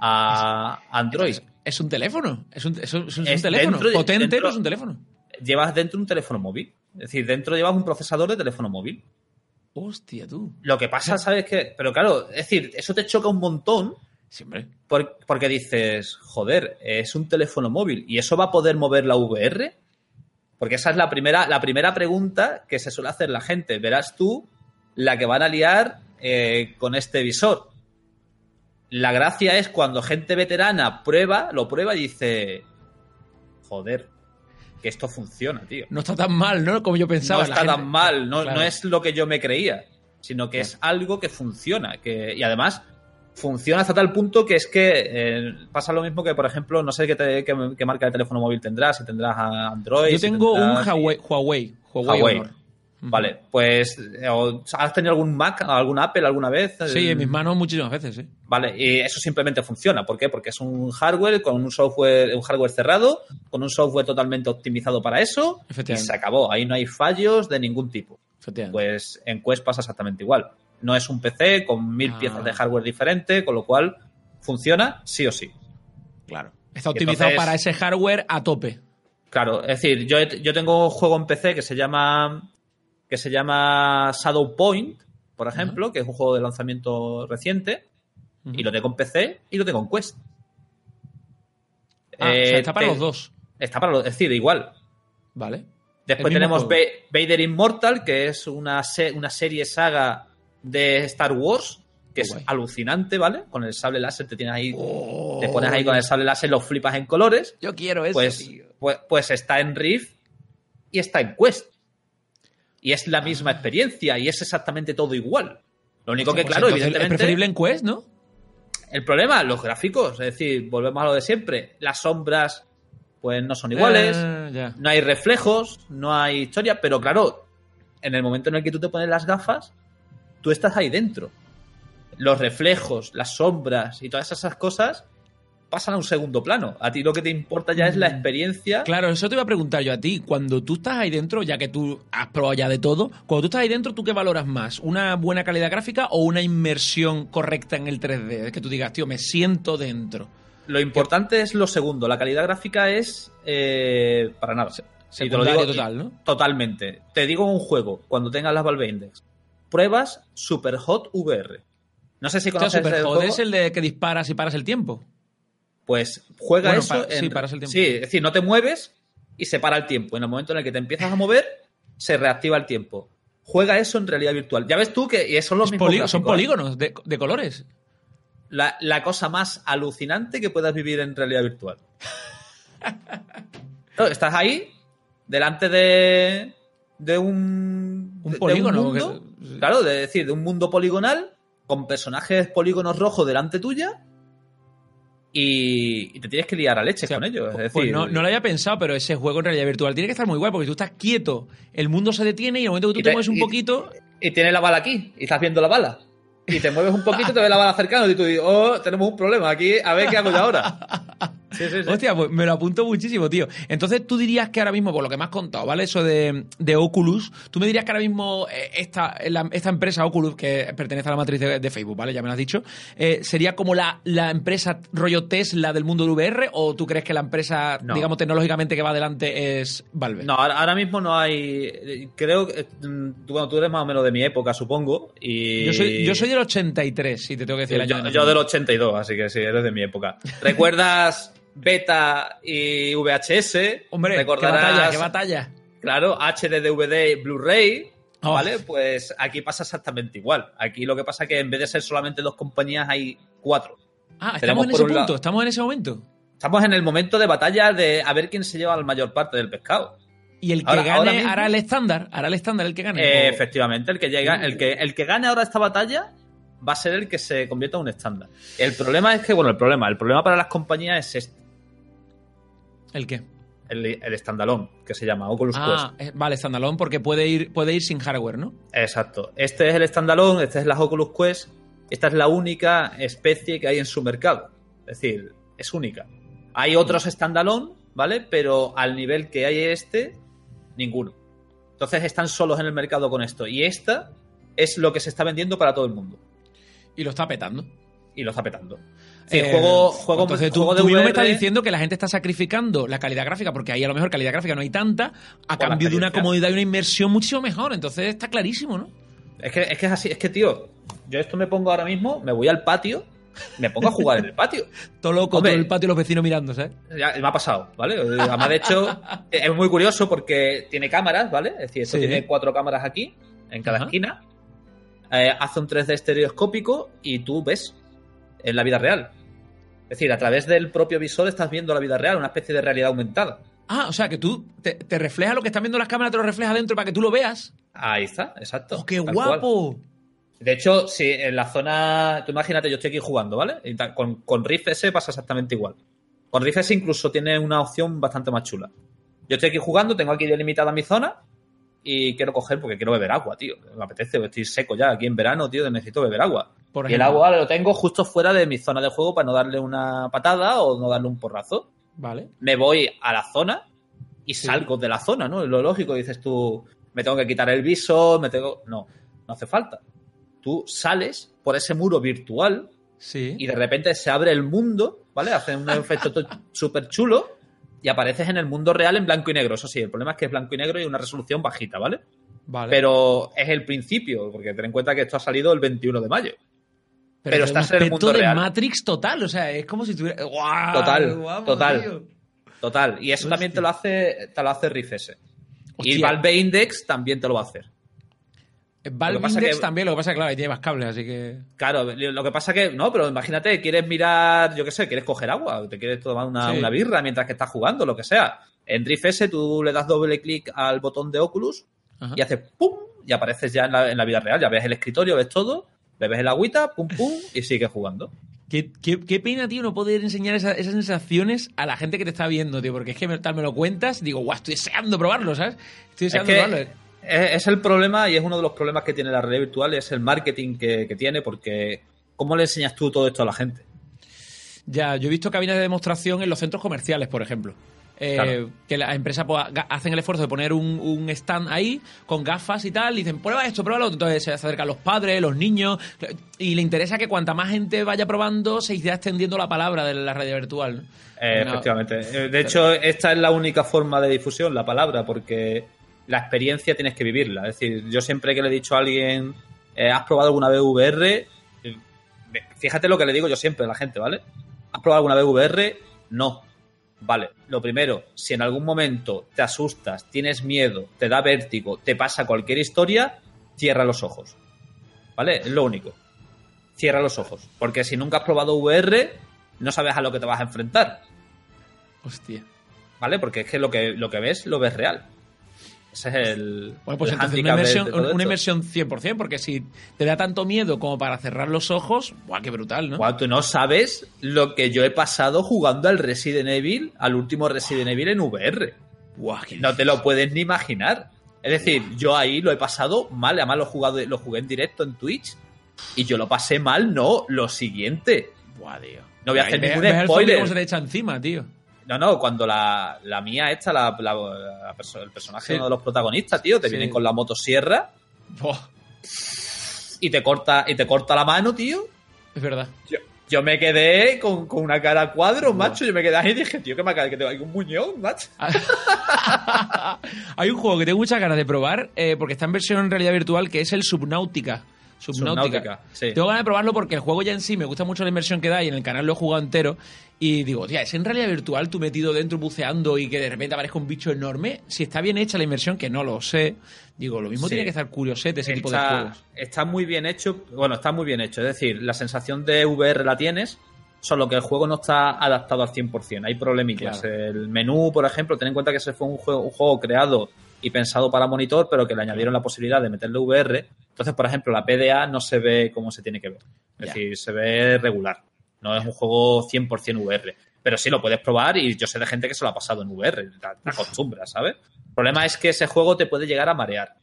a Android. Es, es un teléfono, es un, es un- es un Es teléfono. dentro Potente, dentro- pero es un teléfono. Llevas dentro un teléfono móvil, es decir, dentro llevas un procesador de teléfono móvil. Hostia, tú. Lo que pasa, ¿sabes qué? Pero claro, es decir, eso te choca un montón Siempre. Por- porque dices, joder, es un teléfono móvil y eso va a poder mover la VR. Porque esa es la primera, la primera pregunta que se suele hacer la gente. Verás tú la que van a liar eh, con este visor. La gracia es cuando gente veterana prueba, lo prueba y dice, joder, que esto funciona, tío. No está tan mal, ¿no? Como yo pensaba. no está gente- tan mal, no, Claro. no es lo que yo me creía. sino que es algo que funciona. Que, y además funciona hasta tal punto que es que eh, pasa lo mismo que, por ejemplo, no sé qué, te- qué- qué marca de teléfono móvil tendrás, si tendrás Android. Yo si tengo un tendrás- Huawei. Huawei. Huawei. Huawei. Honor. Vale, pues eh, ¿has tenido algún Mac, algún Apple alguna vez? Sí, en mis manos muchísimas veces, sí. Vale, y eso simplemente funciona. ¿Por qué? Porque es un hardware con un software, un hardware cerrado, con un software totalmente optimizado para eso, y se acabó. Ahí no hay fallos de ningún tipo. Pues en Quest pasa exactamente igual. No es un PC con mil Ah. piezas de hardware diferente, con lo cual funciona sí o sí. claro. Está optimizado entonces- para ese hardware a tope. Claro, es decir, yo, yo tengo un juego en PC que se llama que se llama Shadow Point, por ejemplo, que es un juego de lanzamiento reciente, y lo tengo en PC y lo tengo en Quest. Ah, o Eh, sea, está para te- los dos. Está para los, es decir, igual. Vale. Después tenemos Vader Immortal, que es una, se- una serie saga de Star Wars, que es guay. alucinante, ¿vale? Con el sable láser te tienes ahí, Oh, te pones ahí con el sable láser, lo flipas en colores. Yo quiero eso, Pues, tío. pues, pues está en Rift y está en Quest. Y es la misma Ah. experiencia y es exactamente todo igual. Lo único que, Pues claro, evidentemente. Es preferible en Quest, ¿no? El problema, los gráficos, es decir, volvemos a lo de siempre. Las sombras, pues no son iguales. Eh, ya. no hay reflejos, no hay historia, pero claro, en el momento en el que tú te pones las gafas, tú estás ahí dentro. Los reflejos, las sombras y todas esas cosas pasan a un segundo plano. A ti lo que te importa ya es la Mm. experiencia. Claro, eso te iba a preguntar yo a ti. Cuando tú estás ahí dentro, ya que tú has probado ya de todo, cuando tú estás ahí dentro, ¿tú qué valoras más? ¿Una buena calidad gráfica o una inmersión correcta en el 3D? Es que tú digas, tío, me siento dentro. Lo importante es lo segundo. La calidad gráfica es eh, para nada. Y te lo digo- total, ¿no? Totalmente. Te digo un juego, cuando tengas las Valve Index. Pruebas Superhot VR. No sé si O sea, conoces Super el Hot juego. es el de que disparas y paras el tiempo. Pues juega Bueno, eso. pa- sí, paras el tiempo. Sí, es decir, no te mueves y se para el tiempo. En el momento en el que te empiezas a mover, se reactiva el tiempo. Juega eso en realidad virtual. Ya ves tú que y son los Es mismos polí- son ¿eh? polígonos de, de colores. La, la cosa más alucinante que puedas vivir en realidad virtual. Estás ahí, delante de, de un, Un de- de polígono, mundo, que- claro, de decir, de un mundo poligonal, con personajes polígonos rojos delante tuya, y, te tienes que liar a leche O sea, con ellos. Es pues decir, no, no lo había pensado, pero ese juego en realidad virtual tiene que estar muy guay porque tú estás quieto, el mundo se detiene y en el momento que tú te, te- mueves un y- poquito, y tienes la bala aquí, y estás viendo la bala. Y te mueves un poquito, te ves la bala cercana y tú dices, oh, tenemos un problema aquí, a ver qué hago yo ahora. Sí, sí, sí. Hostia, pues me lo apunto muchísimo, tío. Entonces tú dirías que ahora mismo, por lo que me has contado, ¿vale? Eso de, de Oculus, tú me dirías que ahora mismo eh, esta, la- esta empresa Oculus, que pertenece a la matriz de, de Facebook, ¿vale? Ya me lo has dicho, eh, ¿sería como la, la empresa rollo Tesla del mundo del VR o tú crees que la empresa, No. digamos, tecnológicamente que va adelante es Valve? No, ahora, ahora mismo no hay. Creo que. mm, tú- Bueno, tú eres más o menos de mi época, supongo. Y... Yo soy, yo soy del 83, si te tengo que decir. Sí, el yo, año de yo del nacimiento. 82, así que sí, eres de mi época. ¿Recuerdas Beta y VHS? Hombre, qué ¿Recordarás, batalla, qué batalla. Claro, HD, DVD y Blu-ray. Oh. ¿Vale? Pues aquí pasa exactamente igual. Aquí lo que pasa es que en vez de ser solamente dos compañías, hay cuatro. Ah, Tenemos estamos en ese un punto, lado- estamos en ese momento. Estamos en el momento de batalla de a ver quién se lleva la mayor parte del pescado. Y el que Ahora- gane ahora mismo- hará el estándar, hará el estándar el que gane. Eh, O- efectivamente, el que llega, el que, el que gane ahora esta batalla va a ser el que se convierta en un estándar. El problema es que, bueno, el problema, el problema para las compañías es este, ¿El qué? el, el standalone, que se llama Oculus Ah, eh, vale, standalone porque puede ir, puede ir sin hardware, ¿no? Quest. Exacto. Este es el standalone, este es la Oculus Quest. Esta es la única especie que hay en su mercado. Es decir, es única. Hay otros standalone, ¿vale? Pero al nivel que hay este, ninguno. Entonces están solos en el mercado con esto. Y esta es lo que se está vendiendo para todo el mundo. Y lo está petando. Y lo está petando. Sí, Eh, juego, juego, entonces tú, juego de tú me estás diciendo que la gente está sacrificando la calidad gráfica, porque ahí a lo mejor calidad gráfica no hay tanta, a Por cambio de una comodidad y una inmersión muchísimo mejor. Entonces está clarísimo, ¿no? Es que, es que es así, es que, tío, yo esto me pongo ahora mismo, me voy al patio, me pongo a jugar en el patio. Todo loco, Hombre. todo el patio y los vecinos mirando, ¿sabes? Ya, me ha pasado, ¿vale? Además, de hecho, es muy curioso porque tiene cámaras, ¿vale? Es decir, esto Sí. tiene cuatro cámaras aquí, en cada Ajá. esquina. Eh, hace un 3D estereoscópico y tú ves en la vida real. Es decir, a través del propio visor estás viendo la vida real, una especie de realidad aumentada. Ah, o sea, que tú te, te refleja lo que están viendo las cámaras, te lo refleja dentro para que tú lo veas. Ahí está, exacto. ¡Oh, qué cual. guapo! De hecho, si en la zona. Tú imagínate, yo estoy aquí jugando, ¿vale? Con, con Rift S pasa exactamente igual. Con Rift S incluso tiene una opción bastante más chula. Yo estoy aquí jugando, tengo aquí delimitada mi zona y quiero coger porque quiero beber agua, tío. Me apetece, estoy seco ya aquí en verano, tío, necesito beber agua. Por y el agua lo tengo justo fuera de mi zona de juego para no darle una patada o no darle un porrazo. Vale. Me voy a la zona y salgo de la zona, ¿no? Es lo lógico, dices tú, me tengo que quitar el visor, me tengo... No, no hace falta. Tú sales por ese muro virtual Sí. y de repente se abre el mundo, ¿vale? Hace un efecto to- súper chulo y apareces en el mundo real en blanco y negro. Eso sí, el problema es que es blanco y negro y una resolución bajita, ¿vale? Vale. Pero es el principio, porque ten en cuenta que esto ha salido el 21 de mayo. Pero es estás en el mundo de real. Matrix total, o sea, es como si tuviera. ¡Guau! Total, guapo, total. tío! Total. Y eso también te lo hace, te lo hace Rift S. Y. Valve Index también te lo va a hacer. Valve Index que- también, lo que pasa es que, claro, ahí tiene más cables, así que. Claro, lo que pasa que, no, pero imagínate, quieres mirar, yo qué sé, quieres coger agua, te quieres tomar una, Sí. una birra mientras que estás jugando, lo que sea. En Drift S tú le das doble clic al botón de Oculus Ajá. y haces pum y apareces ya en la, en la vida real. Ya ves el escritorio, ves todo, bebes el agüita, pum pum y sigues jugando. Qué, qué- qué pena, tío, no poder enseñar esa- esas sensaciones a la gente que te está viendo, tío, porque es que tal me lo cuentas, digo, guau, estoy deseando probarlo, ¿sabes? Estoy Es deseando que probarlo. es, es el problema y es uno de los problemas que tiene la realidad virtual, es el marketing que, que tiene, porque ¿cómo le enseñas tú todo esto a la gente? Ya, yo he visto cabinas de demostración en los centros comerciales, por ejemplo. Eh, Claro. Que las empresas pues, hacen el esfuerzo de poner un, un stand ahí con gafas y tal, y dicen, prueba esto, prueba lo otro. Entonces se acercan los padres, los niños, y le interesa que cuanta más gente vaya probando, se irá extendiendo la palabra de la realidad virtual. Eh, No, efectivamente. Eh, De hecho, esta es la única forma de difusión, la palabra, porque la experiencia tienes que vivirla. Es decir, yo siempre que le he dicho a alguien, eh, ¿has probado alguna vez VR? Fíjate lo que le digo yo siempre a la gente, ¿vale? ¿Has probado alguna vez VR? No. Vale, lo primero, si en algún momento te asustas, tienes miedo, te da vértigo, te pasa cualquier historia, cierra los ojos. ¿Vale? Es lo único. Cierra los ojos. Porque si nunca has probado VR, no sabes a lo que te vas a enfrentar. Hostia. ¿Vale? Porque es que lo que, lo que ves, lo ves real. Ese es el. Bueno, pues el entonces una de- inmersión, de todo una esto. inmersión 100%, porque si te da tanto miedo como para cerrar los ojos, ¡buah, qué brutal, ¿no? Guau, tú no sabes lo que yo he pasado jugando al Resident Evil, al último Resident Evil en VR. Buah, qué No te lo puedes ni imaginar. Es decir, yo ahí lo he pasado mal, además lo he, jugado, lo jugué en directo en Twitch y yo lo pasé mal, no, lo siguiente. Buah, tío. No voy a hacer ningún spoiler. cómo se te echa encima, tío. No, no, cuando la, la mía esta, la, la- la perso- el personaje Sí. uno de los protagonistas, tío, te Sí. vienen con la motosierra Buah, y te corta, y te corta la mano, tío. es verdad. Yo, yo me quedé con, con una cara a cuadros, Buah. macho. Yo me quedé ahí y dije, tío, que me acaba que tengo aquí un muñón, macho. Hay un juego que tengo muchas ganas de probar eh, porque está en versión en realidad virtual que es el Subnautica. Subnautica. Subnautica, sí. Tengo ganas de probarlo porque el juego ya en sí me gusta mucho la inversión que da y en el canal lo he jugado entero. Y digo, tía, es en realidad virtual tú metido dentro buceando y que de repente aparezca un bicho enorme. Si está bien hecha la inversión, que no lo sé. Digo, lo mismo Sí. tiene que estar curiosete ese tipo de juegos. está muy bien hecho. Bueno, está muy bien hecho. Es decir, la sensación de VR la tienes, solo que el juego no está adaptado al 100%. Hay problemillas. Claro. El menú, por ejemplo, ten en cuenta que ese fue un juego, un juego creado y pensado para monitor, pero que le añadieron la posibilidad de meterle VR. Entonces, por ejemplo, la PDA no se ve como se tiene que ver. Es Ya. decir, se ve regular. No es un juego 100% VR. Pero sí lo puedes probar y yo sé de gente que se lo ha pasado en VR. Te, acostumbras, ¿sabes? El problema es que ese juego te puede llegar a marear.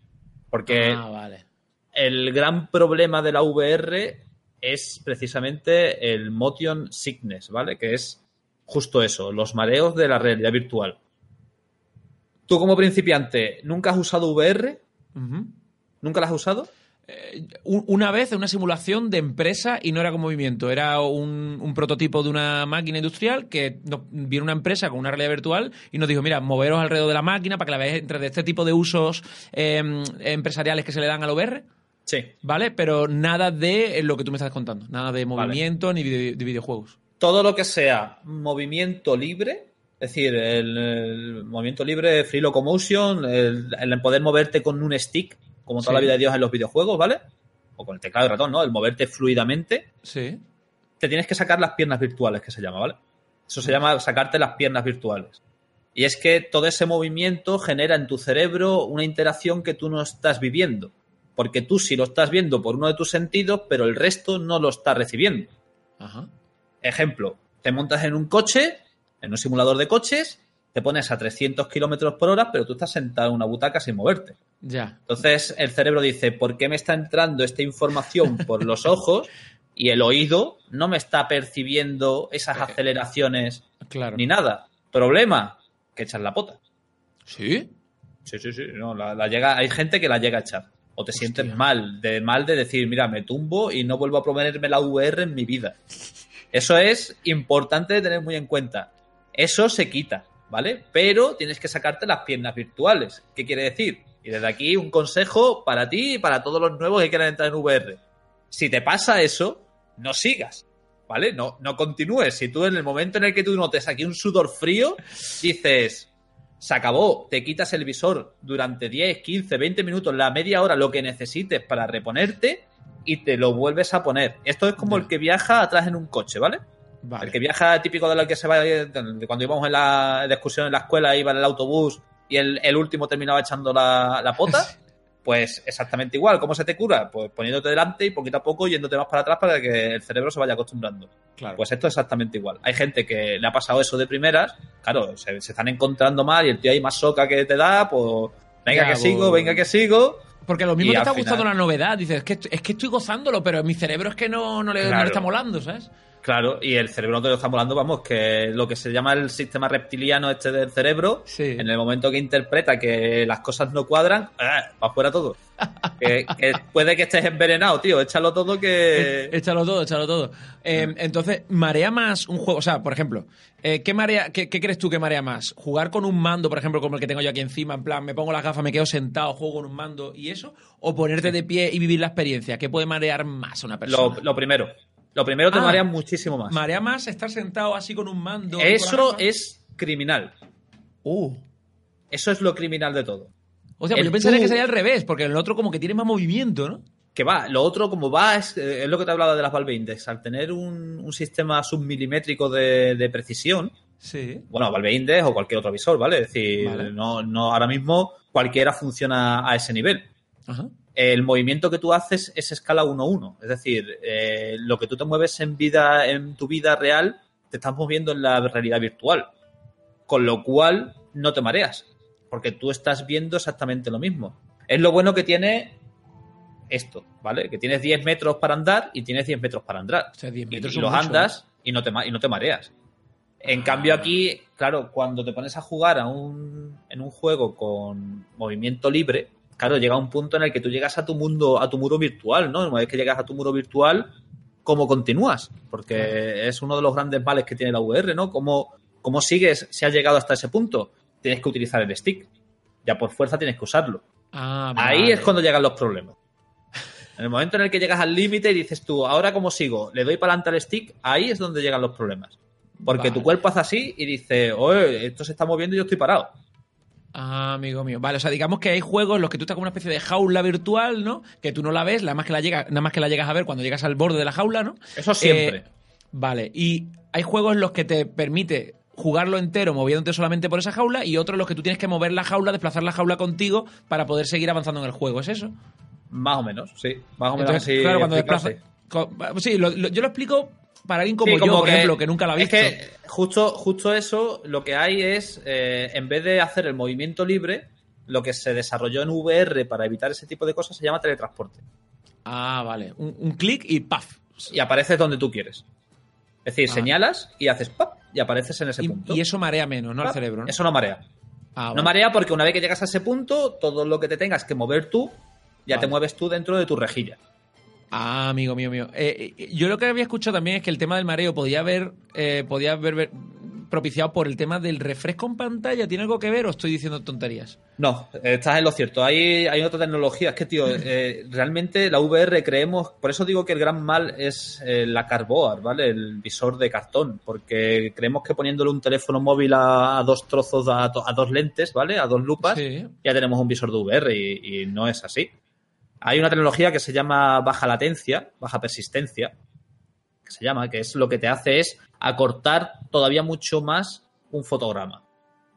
Porque Ah, vale. el gran problema de la VR es precisamente el motion sickness, ¿vale? Que es justo eso, los mareos de la realidad virtual. Tú como principiante, ¿nunca has usado VR? ¿Nunca la has usado? Un- Una vez en una simulación de empresa y no era con movimiento, era un, un prototipo de una máquina industrial que nos, vino una empresa con una realidad virtual y nos dijo, mira, moveros alrededor de la máquina para que la veáis entre este tipo de usos eh, empresariales que se le dan al VR, Sí. ¿vale? Pero nada de eh, lo que tú me estás contando, nada de movimiento ni de videojuegos. Todo lo que sea movimiento libre, es decir, el, el movimiento libre, free locomotion, el, el poder moverte con un stick, como toda Sí. la vida de Dios en los videojuegos, ¿vale? O con el teclado y ratón, ¿no? El moverte fluidamente. Sí. te tienes que sacar las piernas virtuales, que se llama, ¿vale? Eso se llama sacarte las piernas virtuales. Y es que todo ese movimiento genera en tu cerebro una interacción que tú no estás viviendo. porque tú sí lo estás viendo por uno de tus sentidos, pero el resto no lo está recibiendo. Ajá. Ejemplo, te montas en un coche, en un simulador de coches, te pones a 300 kilómetros por hora, pero tú estás sentado en una butaca sin moverte. Ya. Entonces el cerebro dice, ¿por qué me está entrando esta información por los ojos y el oído no me está percibiendo esas Eh, aceleraciones Claro. ni nada? Problema, que echas la pota. ¿Sí? Sí, sí, sí. No, la, la llega, hay gente que la llega a echar. O te sientes mal, de mal de decir, mira, me tumbo y no vuelvo a ponerme la VR en mi vida. Eso es importante de tener muy en cuenta. Eso se quita, ¿vale? Pero tienes que sacarte las piernas virtuales. ¿Qué quiere decir? Y desde aquí un consejo para ti y para todos los nuevos que quieran entrar en VR. Si te pasa eso, no sigas, ¿vale? No, no continúes. Si tú en el momento en el que tú notes aquí un sudor frío, dices, se acabó, te quitas el visor durante 10, 15, 20 minutos, la media hora, lo que necesites para reponerte y te lo vuelves a poner. Esto es como el que viaja atrás en un coche, ¿vale? Vale. El que viaja típico de lo que se va de cuando íbamos en la de excursión en la escuela, iba en el autobús y el, el último terminaba echando la, la pota. Pues exactamente igual. ¿Cómo se te cura? Pues poniéndote delante y poquito a poco yéndote más para atrás para que el cerebro se vaya acostumbrando. Claro. Pues esto es exactamente igual. Hay gente que le ha pasado eso de primeras, claro, se, se están encontrando mal y el tío ahí más soca que te da, pues venga Ya, que pues- sigo, venga que sigo. Porque lo mismo Y te está final- gustando la novedad. Dices, es que, es que estoy gozándolo, pero mi cerebro es que no, no, le, no le Claro. está molando, ¿sabes? Claro, y el cerebro no te lo está molando, vamos, que lo que se llama el sistema reptiliano este del cerebro, Sí. en el momento que interpreta que las cosas no cuadran, ¡ah! va fuera todo. que, que puede que estés envenenado, tío, échalo todo que... Échalo todo, échalo todo. Eh, entonces, ¿marea más un juego? O sea, por ejemplo, eh, ¿qué, marea, qué, qué crees tú que marea más? ¿Jugar con un mando, por ejemplo, como el que tengo yo aquí encima? En plan, me pongo las gafas, me quedo sentado, juego con un mando y eso. ¿O ponerte de pie y vivir la experiencia? ¿Qué puede marear más a una persona? Lo, lo primero. Lo primero te Ah. marea muchísimo más. Marea más estar sentado así con un mando. Eso es criminal. Uh. Eso es lo criminal de todo. O sea, pues yo pensaría tú- que sería al revés, porque el otro como que tiene más movimiento, ¿no? Que va, lo otro como va es, eh, es lo que te he hablado de las Valve Index. Al tener un, un sistema submilimétrico de, de precisión, Sí. bueno, Valve Index o cualquier otro visor, ¿vale? Es decir, Vale. no, no, ahora mismo cualquiera funciona a ese nivel. Ajá. El movimiento que tú haces es escala 1-1. Es decir, eh, lo que tú te mueves en vida, en tu vida real, te estás moviendo en la realidad virtual. Con lo cual, no te mareas. Porque tú estás viendo exactamente lo mismo. Es lo bueno que tiene esto, ¿vale? Que tienes 10 metros para andar y tienes 10 metros para andar. O sea, 10 Y, metros y son los mucho, andas y no te, y no te mareas. En Ah. cambio aquí, claro, cuando te pones a jugar a un, en un juego con movimiento libre, claro, llega un punto en el que tú llegas a tu mundo, a tu muro virtual, ¿no? Una vez que llegas a tu muro virtual, ¿cómo continúas? Porque es uno de los grandes males que tiene la VR, ¿no? ¿Cómo, cómo sigues si has llegado hasta ese punto? Tienes que utilizar el stick. Ya por fuerza tienes que usarlo. Ah, Ahí vale. es cuando llegan los problemas. En el momento en el que llegas al límite y dices tú, ¿ahora cómo sigo? ¿Le doy para adelante al stick? Ahí es donde llegan los problemas. Porque Vale. tu cuerpo hace así y dice, oye, esto se está moviendo y yo estoy parado. Ah, amigo mío. Vale, o sea, digamos que hay juegos en los que tú estás como una especie de jaula virtual, ¿no? Que tú no la ves, nada más que la, llega, nada más que la llegas a ver cuando llegas al borde de la jaula, ¿no? Eso siempre. Eh, vale, y hay juegos en los que te permite jugarlo entero moviéndote solamente por esa jaula y otros en los que tú tienes que mover la jaula, desplazar la jaula contigo para poder seguir avanzando en el juego, ¿es eso? Más o menos, sí. Más o menos Entonces, así. claro, cuando desplazas... Sí, lo- lo- yo lo explico para alguien como Sí, yo, como por ejemplo, que nunca la ha visto. Es que justo, justo eso, lo que hay es, eh, en vez de hacer el movimiento libre, lo que se desarrolló en VR para evitar ese tipo de cosas se llama teletransporte. Ah, vale. Un, un clic y ¡paf! Y apareces donde tú quieres. Es decir, Ah. señalas y haces ¡pap! y apareces en ese Y, punto. y eso marea menos, ¿no? Al ¡Pap! cerebro, ¿no? Eso no marea. Ah, No marea porque una vez que llegas a ese punto, todo lo que te tengas que mover tú, ya Vale. te mueves tú dentro de tu rejilla. Ah, amigo mío mío. Eh, eh, yo lo que había escuchado también es que el tema del mareo podía haber, eh, podía haber ver- propiciado por el tema del refresco en pantalla. ¿Tiene algo que ver o estoy diciendo tonterías? No, estás en lo cierto. Hay, hay otra tecnología. Es que, tío, eh, realmente la VR creemos. Por eso digo que el gran mal es eh, la Carboard, ¿vale? El visor de cartón. Porque creemos que poniéndole un teléfono móvil a, a dos trozos, a, a dos lentes, ¿vale? A dos lupas, Sí. ya tenemos un visor de VR y, y no es así. Hay una tecnología que se llama baja latencia, baja persistencia, que se llama, que es lo que te hace es acortar todavía mucho más un fotograma.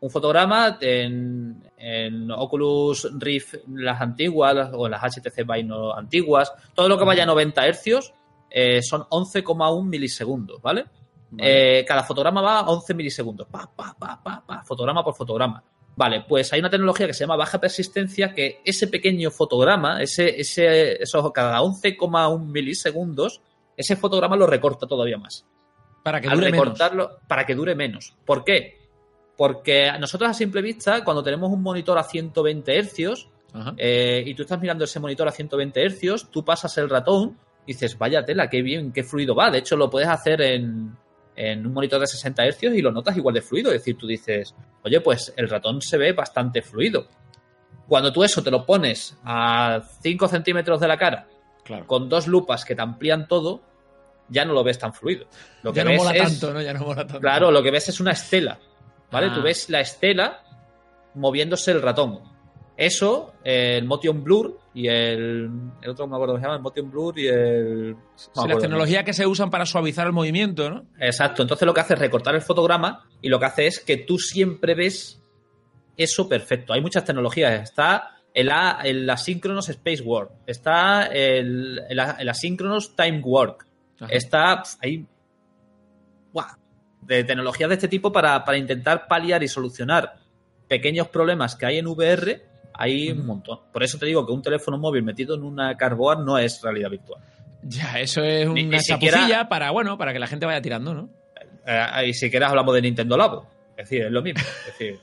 un fotograma en, en Oculus Rift, las antiguas o en las HTC Vive antiguas, todo lo que vaya a 90 hercios eh, son 11,1 milisegundos, ¿vale? Vale. Eh, cada fotograma va a 11 milisegundos, pa, pa, pa, pa, pa, fotograma por fotograma. Vale, pues hay una tecnología que se llama baja persistencia que ese pequeño fotograma, ese, ese, eso, cada 11,1 milisegundos, ese fotograma lo recorta todavía más Para que al dure menos. recortarlo para que dure menos. ¿Por qué? Porque nosotros a simple vista, cuando tenemos un monitor a 120 hercios Ajá. eh, y tú estás mirando ese monitor a 120 hercios, tú pasas el ratón y dices, vaya tela, qué bien, qué fluido va. De hecho, lo puedes hacer en, en un monitor de 60 hercios y lo notas igual de fluido. Es decir, tú dices, oye, pues el ratón se ve bastante fluido. Cuando tú eso te lo pones a 5 centímetros de la cara, Claro. con dos lupas que te amplían todo, ya no lo ves tan fluido. Lo que ya no ves mola es- tanto, ¿no? Ya no mola tanto. Claro, lo que ves es una estela, ¿vale? Ah. Tú ves la estela moviéndose el ratón. Eso, el Motion Blur y el, el otro no me acuerdo cómo se llama, el Motion Blur y el... no Sí, las tecnologías que se usan para suavizar el movimiento, ¿no? Exacto, entonces lo que hace es recortar el fotograma y lo que hace es que tú siempre ves eso perfecto. Hay muchas tecnologías. Está el, a- el Asynchronous Space Warp, está el, el, el Asynchronous Time Ajá. está hay ¡buah! de tecnologías de este tipo para, para intentar paliar y solucionar pequeños problemas que hay en VR. Hay un montón. Por eso te digo que un teléfono móvil metido en una cardboard no es realidad virtual. Ya, eso es una ni siquiera- para, bueno, para que la gente vaya tirando, ¿no? Eh, y si quieres hablamos de Nintendo Labo. Es decir, es lo mismo. Es decir,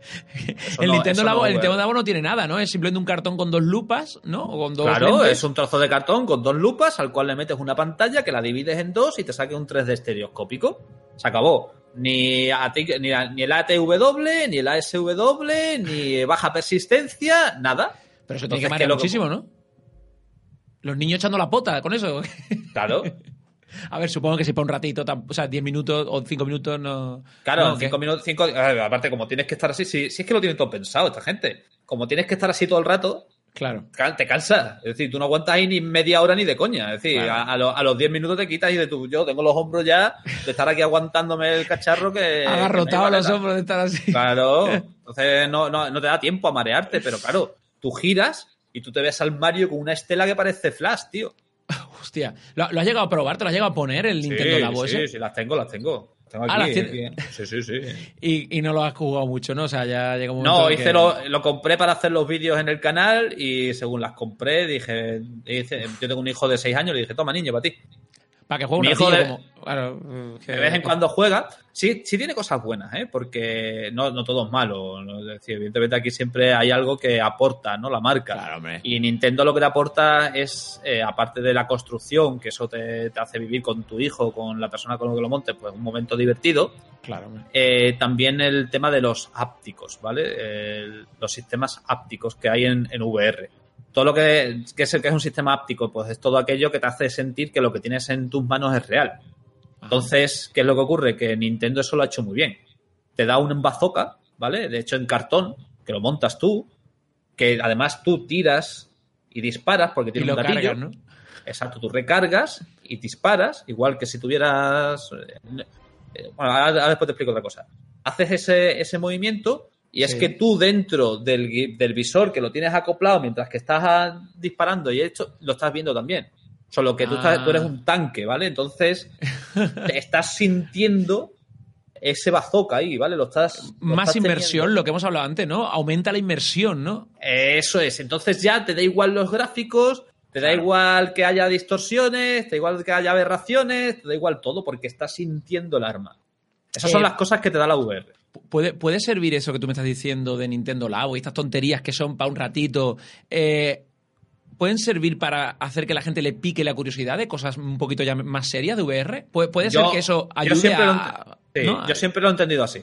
el no- Nintendo Labo, no, el eh. Nintendo Labo no tiene nada, ¿no? Es simplemente un cartón con dos lupas, ¿no? O con dos Claro, lentes. es un trozo de cartón con dos lupas al cual le metes una pantalla que la divides en dos y te saque un 3D estereoscópico. Se acabó. Ni, ni, el ATW, ni el ASW, ni baja persistencia, nada. Pero eso tiene que Entonces, marear ¿qué es lo que- muchísimo, ¿no? Los niños echando la pota con eso. Claro, A ver, supongo que si para un ratito, o sea, 10 minutos o 5 minutos no. claro, no, en ¿qué? cinco minutos, cinco, aparte como tienes que estar así, si, si es que lo tienen todo pensado esta gente. Como tienes que estar así todo el rato, Claro. te cansas. Es decir, tú no aguantas ahí ni media hora ni de coña. Es decir, Claro. a, a lo- a los 10 minutos te quitas y de tu, yo tengo los hombros ya de estar aquí aguantándome el cacharro que. Agarrotado que los hombros de estar así. Claro. Entonces no, no, no te da tiempo a marearte, pero claro, tú giras y tú te ves al Mario con una estela que parece Flash, tío. Hostia. ¿Lo, lo has llegado a probar? ¿Te lo has llegado a poner el Nintendo sí, Labo sí, ese? sí, las tengo, las tengo. Tengo Ah, aquí, las aquí. Sí, sí, sí. Y, y no lo has jugado mucho, ¿no? O sea, ya llega un momento. No, hice que- lo, lo compré para hacer los vídeos en el canal y según las compré dije, hice- yo tengo un hijo de 6 años, le dije, toma niño, para ti. Para que juegue un Mi hijo ratillo de- como. Claro, que- De vez en cuando juega. Sí, sí tiene cosas buenas, ¿eh? Porque no, no todo es malo. ¿no? Es decir, evidentemente aquí siempre hay algo que aporta, ¿no? La marca. Claro. Y Nintendo lo que te aporta es, eh, aparte de la construcción, que eso te, te hace vivir con tu hijo, con la persona con la que lo montes, pues un momento divertido, Claro, eh, también el tema de los ápticos, ¿vale? Los sistemas ápticos que hay en, en VR. Todo lo que, que es el que es un sistema áptico, pues es todo aquello que te hace sentir que lo que tienes en tus manos es real. Entonces, ¿qué es lo que ocurre? Que Nintendo eso lo ha hecho muy bien. Te da un bazooka, ¿vale? De hecho, en cartón, que lo montas tú, que además tú tiras y disparas porque tiene un gatillo. cargas, ¿no? Exacto, tú recargas y disparas, igual que si tuvieras. eh, eh, Bueno, ahora, ahora después te explico otra cosa. Haces ese, ese movimiento y es Sí. que tú dentro del, del visor que lo tienes acoplado mientras que estás ah, disparando y esto, lo estás viendo también. Solo que tú, estás- Ah. tú eres un tanque, ¿vale? Entonces te estás sintiendo ese bazooka ahí, ¿vale? Lo estás. lo Más estás inmersión, teniendo. lo que hemos hablado antes, ¿no? Aumenta la inmersión, ¿no? Eso es. Entonces ya te da igual los gráficos, te da igual que haya distorsiones, te da igual que haya aberraciones, te da igual todo porque estás sintiendo el arma. Esas Eh, son las cosas que te da la VR. ¿Puede, puede servir eso que tú me estás diciendo de Nintendo Labo y estas tonterías que son para un ratito? eh, ¿Pueden servir para hacer que la gente le pique la curiosidad de cosas un poquito ya más serias de VR? ¿Puede, puede ser Yo- que eso yo ayude siempre lo a...? Sí, ¿no? yo siempre lo he entendido así.